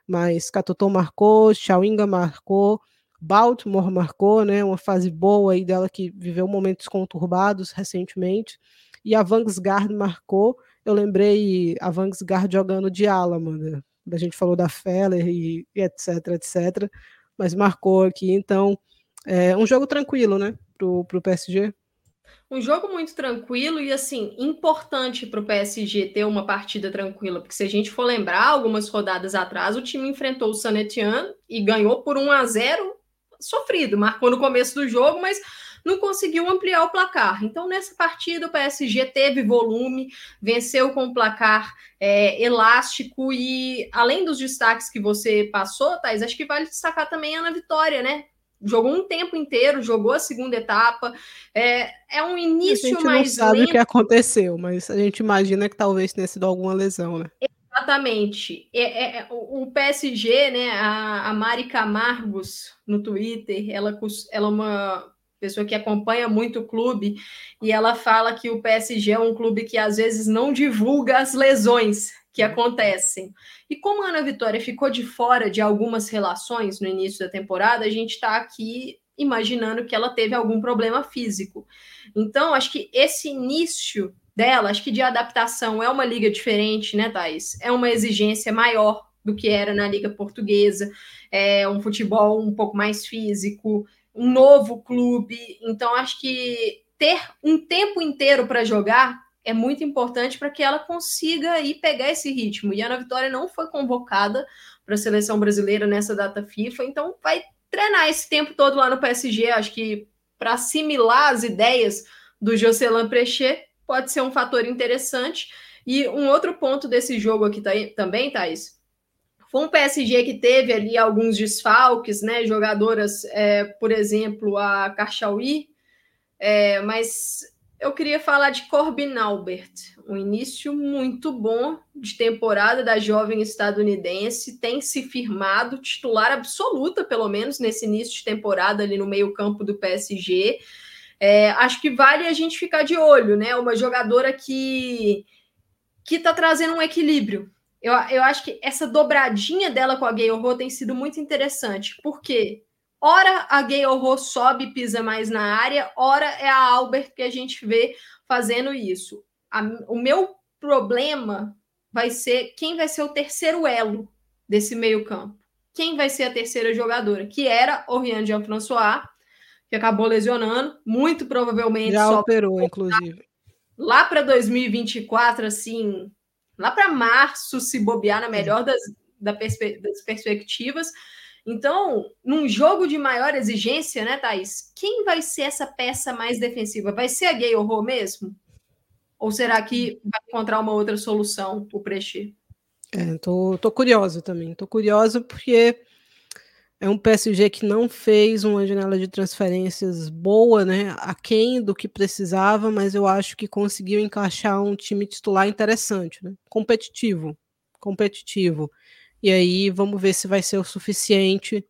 mas Catotô marcou, Chawinga marcou, Baltimore marcou, né? Uma fase boa aí dela que viveu momentos conturbados recentemente, e a Vangsgaard marcou. Eu lembrei a Vangsgaard jogando de ala, mano a gente falou da Feller e, e etc, etc, mas marcou aqui, então é um jogo tranquilo, né, pro, pro PSG. Um jogo muito tranquilo e, assim, importante para o PSG ter uma partida tranquila, porque se a gente for lembrar, algumas rodadas atrás, o time enfrentou o San Etienne e ganhou por 1 a 0 sofrido, marcou no começo do jogo, mas não conseguiu ampliar o placar. Então, nessa partida, o PSG teve volume, venceu com o placar é, elástico e, além dos destaques que você passou, Thais, acho que vale destacar também a Ana Vitória, né? Jogou um tempo inteiro, jogou a segunda etapa. É, é um início mais. A gente mais não sabe lento. o que aconteceu, mas a gente imagina que talvez tenha sido alguma lesão, né? Exatamente. É, é, é o PSG, né? A, a Mari Camargos no Twitter, ela, ela é uma pessoa que acompanha muito o clube, e ela fala que o PSG é um clube que às vezes não divulga as lesões que acontecem. E como a Ana Vitória ficou de fora de algumas relações no início da temporada, a gente está aqui imaginando que ela teve algum problema físico. Então, acho que esse início dela, acho que de adaptação é uma liga diferente, né, Thais? É uma exigência maior do que era na Liga Portuguesa, é um futebol um pouco mais físico, um novo clube. Então, acho que ter um tempo inteiro para jogar é muito importante para que ela consiga aí pegar esse ritmo. E a Ana Vitória não foi convocada para a seleção brasileira nessa data FIFA, então vai treinar esse tempo todo lá no PSG. Acho que para assimilar as ideias do Jocelyn Prechet pode ser um fator interessante. E um outro ponto desse jogo aqui tá, também, Thaís, foi um PSG que teve ali alguns desfalques, né? Jogadoras, é, por exemplo, a Karchaui, é, mas eu queria falar de Corbin Albert, um início muito bom de temporada da jovem estadunidense, tem se firmado titular absoluta, pelo menos nesse início de temporada ali no meio-campo do PSG. É, acho que vale a gente ficar de olho, né? Uma jogadora que que está trazendo um equilíbrio. Eu, eu acho que essa dobradinha dela com a Gay Horror tem sido muito interessante, porque Ora a Gay Horror sobe e pisa mais na área, ora é a Albert que a gente vê fazendo isso. A, o meu problema vai ser quem vai ser o terceiro elo desse meio-campo. Quem vai ser a terceira jogadora? Que era Oriane Jean-François, que acabou lesionando, muito provavelmente. Já operou, inclusive. Lá para 2024, assim, lá para março, se bobear na melhor das, das perspectivas. Então, num jogo de maior exigência, né, Thaís? Quem vai ser essa peça mais defensiva? Vai ser a Gay Horror mesmo? Ou será que vai encontrar uma outra solução o Prechê? É, tô, tô curiosa também. Tô curiosa porque é um PSG que não fez uma janela de transferências boa, né? Aquém do que precisava, mas eu acho que conseguiu encaixar um time titular interessante, né? Competitivo. Competitivo. E aí vamos ver se vai ser o suficiente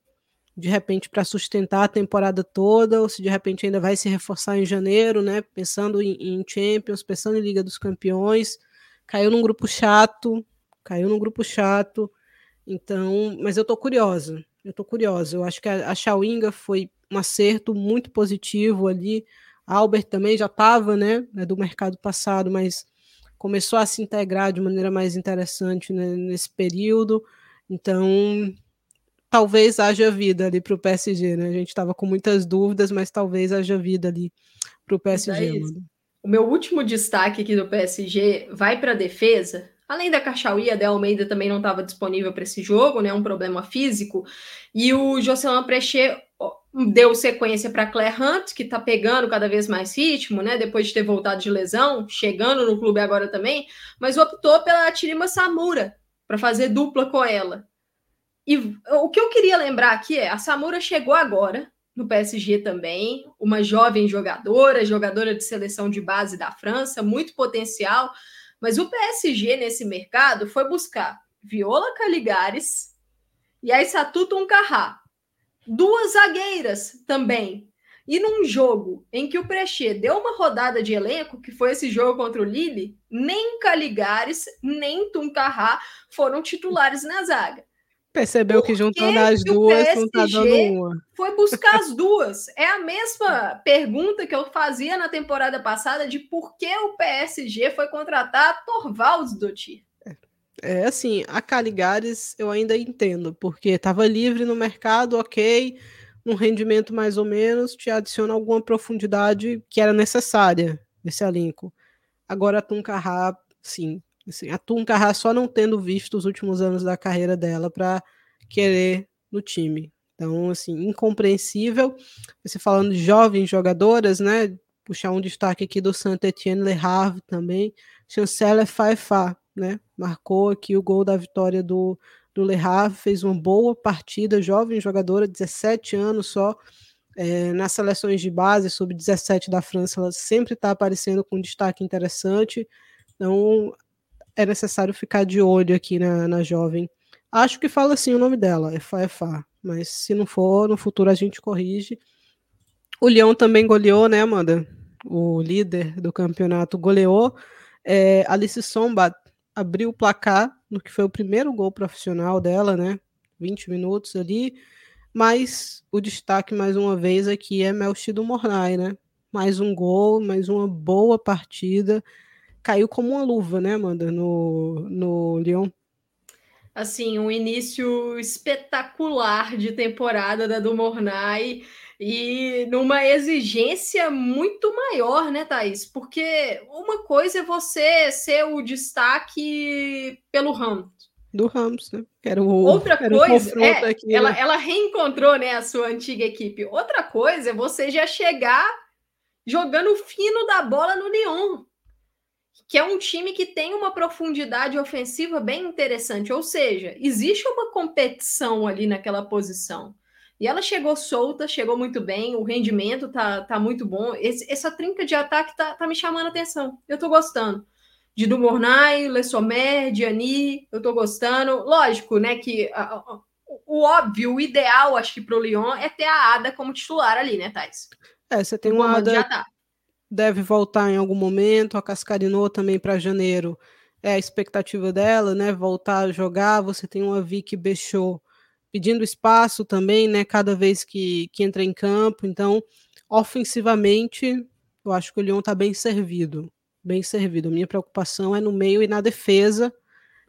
de repente para sustentar a temporada toda, ou se de repente ainda vai se reforçar em janeiro, né? Pensando em, em Champions, pensando em Liga dos Campeões. Caiu num grupo chato, caiu num grupo chato. Então, mas eu tô curiosa. Eu tô curiosa. Eu acho que a, a Chawinga foi um acerto muito positivo ali. A Albert também já estava, né, né, do mercado passado, mas começou a se integrar de maneira mais interessante né, nesse período. Então, talvez haja vida ali para o PSG, né? A gente estava com muitas dúvidas, mas talvez haja vida ali para o PSG. o meu último destaque aqui do PSG vai para a defesa. Além da Cachauí, a Del Almeida também não estava disponível para esse jogo, né? Um problema físico. E o Jocelyn Prechet deu sequência para Claire Hunt, que está pegando cada vez mais ritmo, né? Depois de ter voltado de lesão, chegando no clube agora também, mas optou pela Tirima Samura, para fazer dupla com ela. E o que eu queria lembrar aqui é: a Samura chegou agora no PSG também, uma jovem jogadora, jogadora de seleção de base da França, muito potencial. Mas o PSG nesse mercado foi buscar Viola Caligares e a Satuto Uncarrá. Duas zagueiras também, e num jogo em que o Prechê deu uma rodada de elenco, que foi esse jogo contra o Lille, nem Caligares, nem Tuncarrá foram titulares na zaga. Percebeu que juntando as duas não tá dando uma. Foi buscar as duas. É a mesma pergunta que eu fazia na temporada passada de por que o PSG foi contratar Torvalds do Tir. É assim, a Caligares eu ainda entendo, porque estava livre no mercado, ok um rendimento mais ou menos, te adiciona alguma profundidade que era necessária nesse elenco. Agora a Tuncarra, sim. Assim, a Tuncarra só não tendo visto os últimos anos da carreira dela para querer no time. Então, assim, incompreensível. Você falando de jovens jogadoras, né? Puxar um destaque aqui do Saint-Etienne Le Havre também. Chancela Faifa, né? Marcou aqui o gol da vitória do, do Le Havre, fez uma boa partida, jovem jogadora, 17 anos só, é, nas seleções de base, sub-17 da França, ela sempre está aparecendo com um destaque interessante, então é necessário ficar de olho aqui na, na jovem. Acho que fala assim o nome dela, é Faefá, mas se não for, no futuro a gente corrige. O Leão também goleou, né, Amanda? O líder do campeonato goleou. É, Alice Sombat abriu o placar no que foi o primeiro gol profissional dela, né? 20 minutos ali. Mas o destaque, mais uma vez, aqui é Melchido Mornay, né? Mais um gol, mais uma boa partida. Caiu como uma luva, né, Amanda, no, no Lyon. Assim, um início espetacular de temporada da do Mornay e numa exigência muito maior, né, Thaís? Porque uma coisa é você ser o destaque pelo Ramos. Do Ramos, né? Era o, Outra era coisa, é, aqui, ela, né? ela reencontrou né, a sua antiga equipe. Outra coisa é você já chegar jogando fino da bola no Lyon, que é um time que tem uma profundidade ofensiva bem interessante. Ou seja, existe uma competição ali naquela posição. E ela chegou solta, chegou muito bem, o rendimento tá, tá muito bom. Esse, essa trinca de ataque tá, tá me chamando a atenção. Eu tô gostando. De Dumornay, Le Sommer, Diani, eu tô gostando. Lógico, né, que a, a, o óbvio, o ideal, acho que pro Lyon é ter a Ada como titular ali, né, Thais? É, você tem uma Ada deve voltar em algum momento, a Cascarinô também para janeiro. É a expectativa dela, né, voltar a jogar. Você tem uma Vicky Bechot pedindo espaço também, né? Cada vez que, que entra em campo. Então, ofensivamente, eu acho que o Lyon está bem servido. Bem servido. A minha preocupação é no meio e na defesa.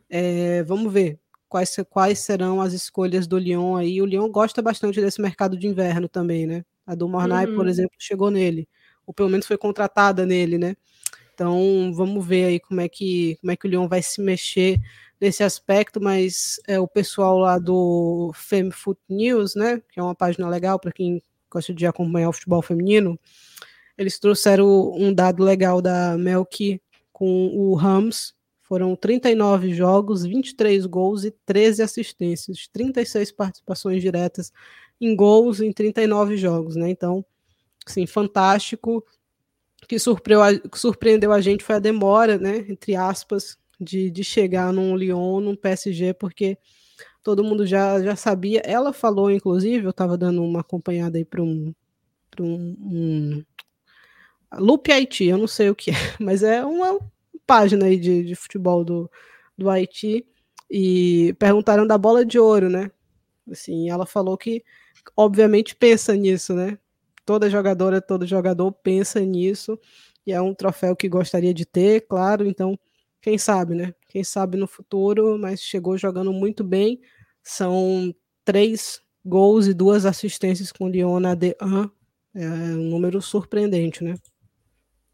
É, vamos ver quais, quais serão as escolhas do Lyon aí. O Lyon gosta bastante desse mercado de inverno também, né? A do Mornay, uhum. por exemplo, chegou nele. Ou pelo menos foi contratada nele, né? Então, vamos ver aí como é que, como é que o Lyon vai se mexer nesse aspecto, mas é, o pessoal lá do FemFoot News, né, que é uma página legal para quem gosta de acompanhar o futebol feminino, eles trouxeram um dado legal da Melk com o Rams, foram 39 jogos, 23 gols e 13 assistências, 36 participações diretas em gols em 39 jogos, né? Então, assim, fantástico. O que surpreendeu a gente foi a demora, né, entre aspas, de, de chegar num Lyon, num PSG, porque todo mundo já, já sabia. Ela falou, inclusive, eu estava dando uma acompanhada aí para um, pra um, um Loop Haiti, eu não sei o que é, mas é uma página aí de, de futebol do, do Haiti, e perguntaram da bola de ouro, né? Assim, ela falou que, obviamente, pensa nisso, né? Toda jogadora, todo jogador pensa nisso, e é um troféu que gostaria de ter, claro, então quem sabe, né? Quem sabe no futuro, mas chegou jogando muito bem. São três gols e duas assistências com Lyon na D1. É um número surpreendente, né?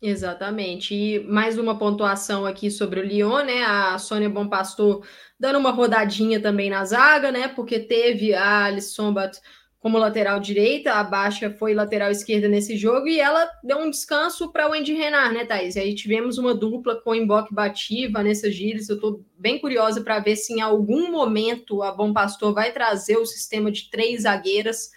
Exatamente. E mais uma pontuação aqui sobre o Lyon, né? A Sônia Bonpastor dando uma rodadinha também na zaga, né? Porque teve a Alisson Bat como lateral direita, a Baixa foi lateral esquerda nesse jogo e ela deu um descanso para o Wendy Renard, né, Thaís? E aí tivemos uma dupla com Emboque Bati, Vanessa Gires. Eu estou bem curiosa para ver se em algum momento a Bom Pastor vai trazer o sistema de três zagueiras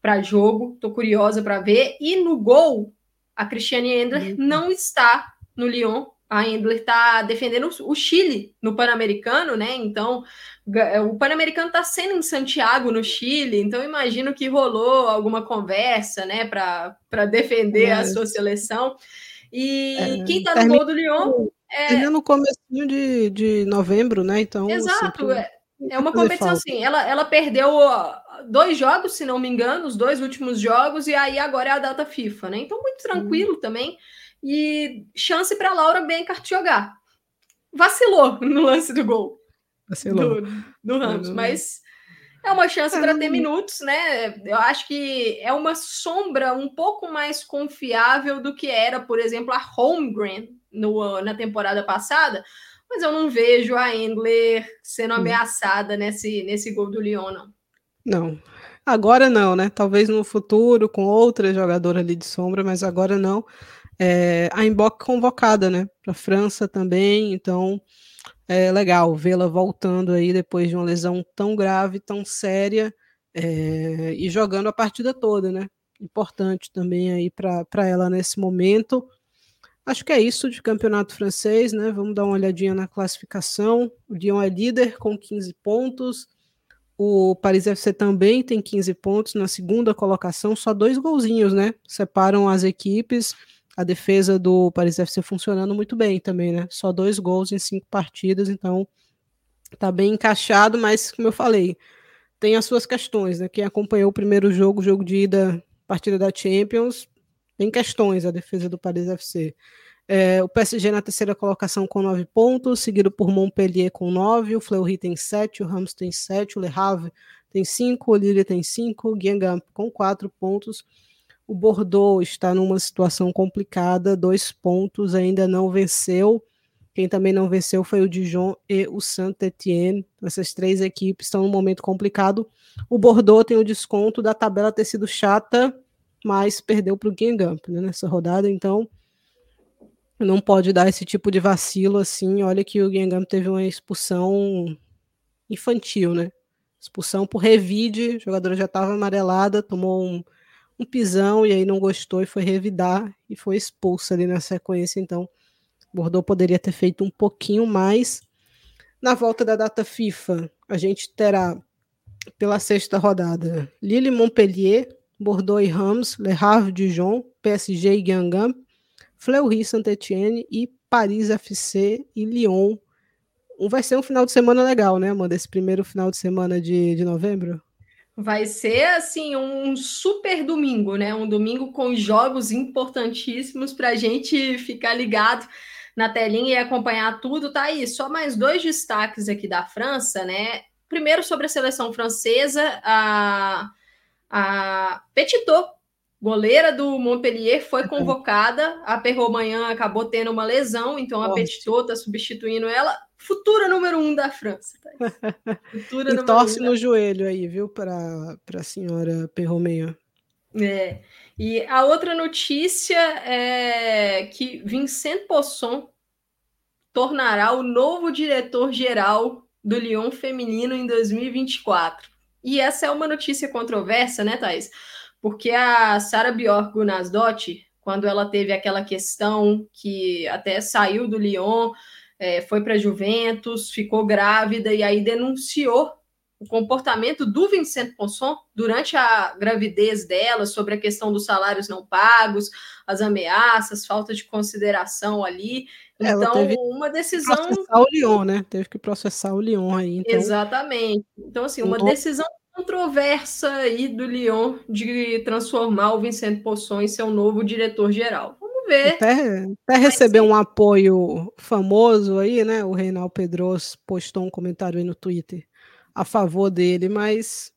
para jogo. Estou curiosa para ver. E no gol, a Cristiane Endler uhum. não está no Lyon a Endler está defendendo o Chile no Pan-Americano, né? Então, é, o Pan-Americano está sendo em Santiago, no Chile, então imagino que rolou alguma conversa, né, para defender é. a sua seleção. E é, quem está no gol do Lyon é. no começo de, de novembro, né? Então. Exato, é, é uma competição falta. assim. Ela, ela perdeu dois jogos, se não me engano, os dois últimos jogos, e aí agora é a data FIFA, né? Então, muito tranquilo hum. também e chance para Laura Benkart jogar. Vacilou no lance do gol Vacilou. do, do Ramos, mas é uma chance para ter minutos, né? Eu acho que é uma sombra um pouco mais confiável do que era, por exemplo, a Holmgren no, na temporada passada, mas eu não vejo a Endler sendo hum. ameaçada nesse, nesse gol do Lyon, não. Não, agora não, né? Talvez no futuro com outra jogadora ali de sombra, mas agora não. É, a Emboc convocada, né, para a França também, então é legal vê-la voltando aí depois de uma lesão tão grave, tão séria, é, e jogando a partida toda, né? Importante também aí para ela nesse momento. Acho que é isso de campeonato francês, né? Vamos dar uma olhadinha na classificação. O Lyon é líder com 15 pontos. O Paris FC também tem 15 pontos na segunda colocação, só dois golzinhos, né? Separam as equipes a defesa do Paris FC funcionando muito bem também, né? Só dois gols em cinco partidas, então Tá bem encaixado, mas como eu falei, tem as suas questões, né? Quem acompanhou o primeiro jogo, jogo de ida, partida da Champions, tem questões a defesa do Paris FC. É, o PSG na terceira colocação com nove pontos, seguido por Montpellier com nove, o Fleury tem sete, o Rams tem sete, o Le Havre tem cinco, o Lille tem cinco, o Guingamp com quatro pontos. O Bordeaux está numa situação complicada, dois pontos, ainda não venceu. Quem também não venceu foi o Dijon e o Saint-Étienne. Essas três equipes estão num momento complicado. O Bordeaux tem o desconto da tabela ter sido chata, mas perdeu para o Guingamp né, nessa rodada, então não pode dar esse tipo de vacilo assim. Olha que o Guingamp teve uma expulsão infantil, né? Expulsão por revide, a jogadora já estava amarelada, tomou um, um pisão e aí não gostou e foi revidar e foi expulsa ali na sequência. Então, Bordeaux poderia ter feito um pouquinho mais. Na volta da data FIFA, a gente terá pela sexta rodada Lille Montpellier, Bordeaux e Rams, Le Havre Dijon, PSG e Guingamp, Fleury Saint-Etienne e Paris FC e Lyon. Vai ser um final de semana legal, né, Amanda? Esse primeiro final de semana de, de novembro? Vai ser assim um super domingo, né? Um domingo com jogos importantíssimos para a gente ficar ligado na telinha e acompanhar tudo. Tá aí, só mais dois destaques aqui da França, né? Primeiro sobre a seleção francesa, a, a Petitot, goleira do Montpellier, foi convocada. A Perromanhã acabou tendo uma lesão, então a Petitot está substituindo ela. Futura número um da França. Tá? Futura e torce um no da... joelho aí, viu, para a senhora Perromanhã. É. E a outra notícia é que Vincent Posson tornará o novo diretor-geral do Lyon feminino em 2024. E essa é uma notícia controversa, né, Thais? Porque a Sara Bjork Gunasdottir, quando ela teve aquela questão que até saiu do Lyon, é, foi para Juventus, ficou grávida e aí denunciou o comportamento do Vincent Ponson durante a gravidez dela, sobre a questão dos salários não pagos, as ameaças, falta de consideração ali. Então, uma decisão. Processar o Lyon, né? Teve que processar o Lyon aí. Então... Exatamente. Então, assim, uma decisão controversa aí do Lyon de transformar o Vincent Posson em seu novo diretor-geral. Vamos ver. Até, até receber um apoio famoso aí, né? O Reinaldo Pedros postou um comentário aí no Twitter a favor dele, mas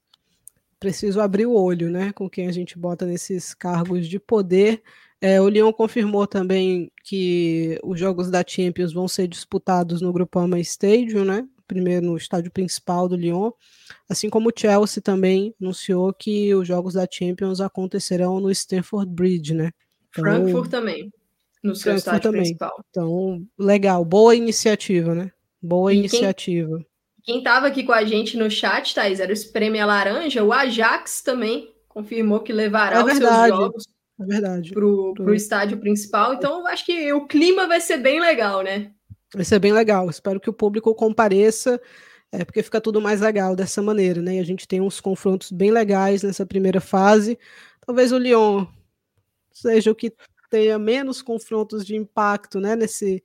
preciso abrir o olho, né, com quem a gente bota nesses cargos de poder. É, o Lyon confirmou também que os jogos da Champions vão ser disputados no Groupama Stadium, né? Primeiro no estádio principal do Lyon, assim como o Chelsea também anunciou que os jogos da Champions acontecerão no Stamford Bridge, né? Então, Frankfurt também, no seu Frankfurt estádio também. principal. Então, legal, boa iniciativa, né? Boa e iniciativa. Quem estava aqui com a gente no chat, Thais, era o Espreme a Laranja. O Ajax também confirmou que levará é os seus jogos é para o estádio principal. Então, acho que o clima vai ser bem legal, né? Vai ser bem legal. Espero que o público compareça, é, porque fica tudo mais legal dessa maneira, né? E a gente tem uns confrontos bem legais nessa primeira fase. Talvez o Lyon seja o que tenha menos confrontos de impacto, né? Nesse,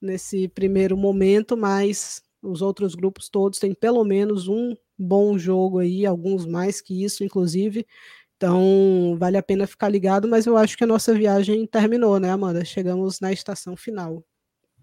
nesse primeiro momento, mas os outros grupos todos têm pelo menos um bom jogo aí, alguns mais que isso, inclusive. Então, vale a pena ficar ligado, mas eu acho que a nossa viagem terminou, né, Amanda? Chegamos na estação final.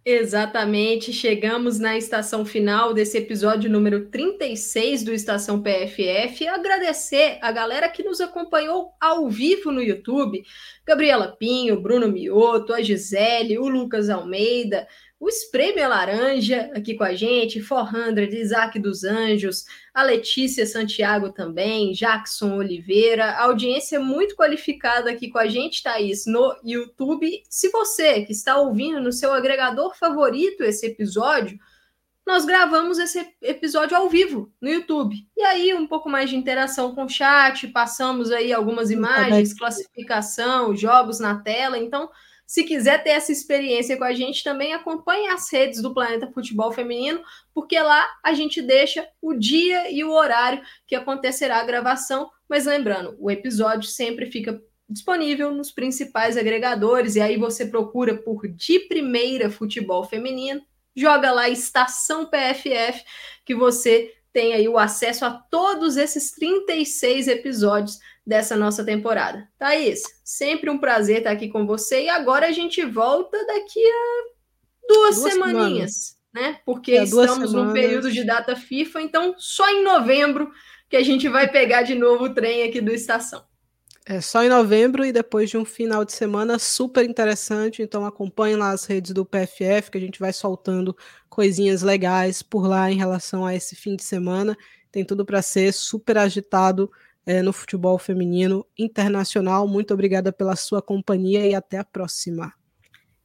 Exatamente, chegamos na estação final desse episódio número 36 do Estação PFF. Agradecer a galera que nos acompanhou ao vivo no YouTube: Gabriela Pinho, Bruno Mioto, a Gisele, o Lucas Almeida, o Espreme Laranja aqui com a gente, 400, Isaac dos Anjos, a Letícia Santiago também, Jackson Oliveira, audiência muito qualificada aqui com a gente, Thaís, no YouTube. Se você que está ouvindo no seu agregador favorito esse episódio, nós gravamos esse episódio ao vivo no YouTube. E aí, um pouco mais de interação com o chat, passamos aí algumas imagens, classificação, jogos na tela. Então, se quiser ter essa experiência com a gente, também acompanhe as redes do Planeta Futebol Feminino, porque lá a gente deixa o dia e o horário que acontecerá a gravação. Mas lembrando, o episódio sempre fica disponível nos principais agregadores, e aí você procura por De Primeira Futebol Feminino, joga lá Estação PFF, que você tem aí o acesso a todos esses 36 episódios dessa nossa temporada. Thaís, sempre um prazer estar aqui com você e agora a gente volta daqui a duas, duas semaninhas, semanas. né? Porque é, estamos num período de data FIFA, então só em novembro que a gente vai pegar de novo o trem aqui do Estação. É só em novembro e depois de um final de semana super interessante. Então acompanhe lá as redes do PFF, que a gente vai soltando coisinhas legais por lá em relação a esse fim de semana. Tem tudo para ser super agitado é, no futebol feminino internacional. Muito obrigada pela sua companhia e até a próxima.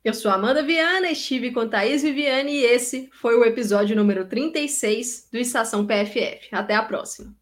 Eu sou Amanda Viana, estive com Thaís Viviane e esse foi o episódio número 36 do Estação PFF. Até a próxima.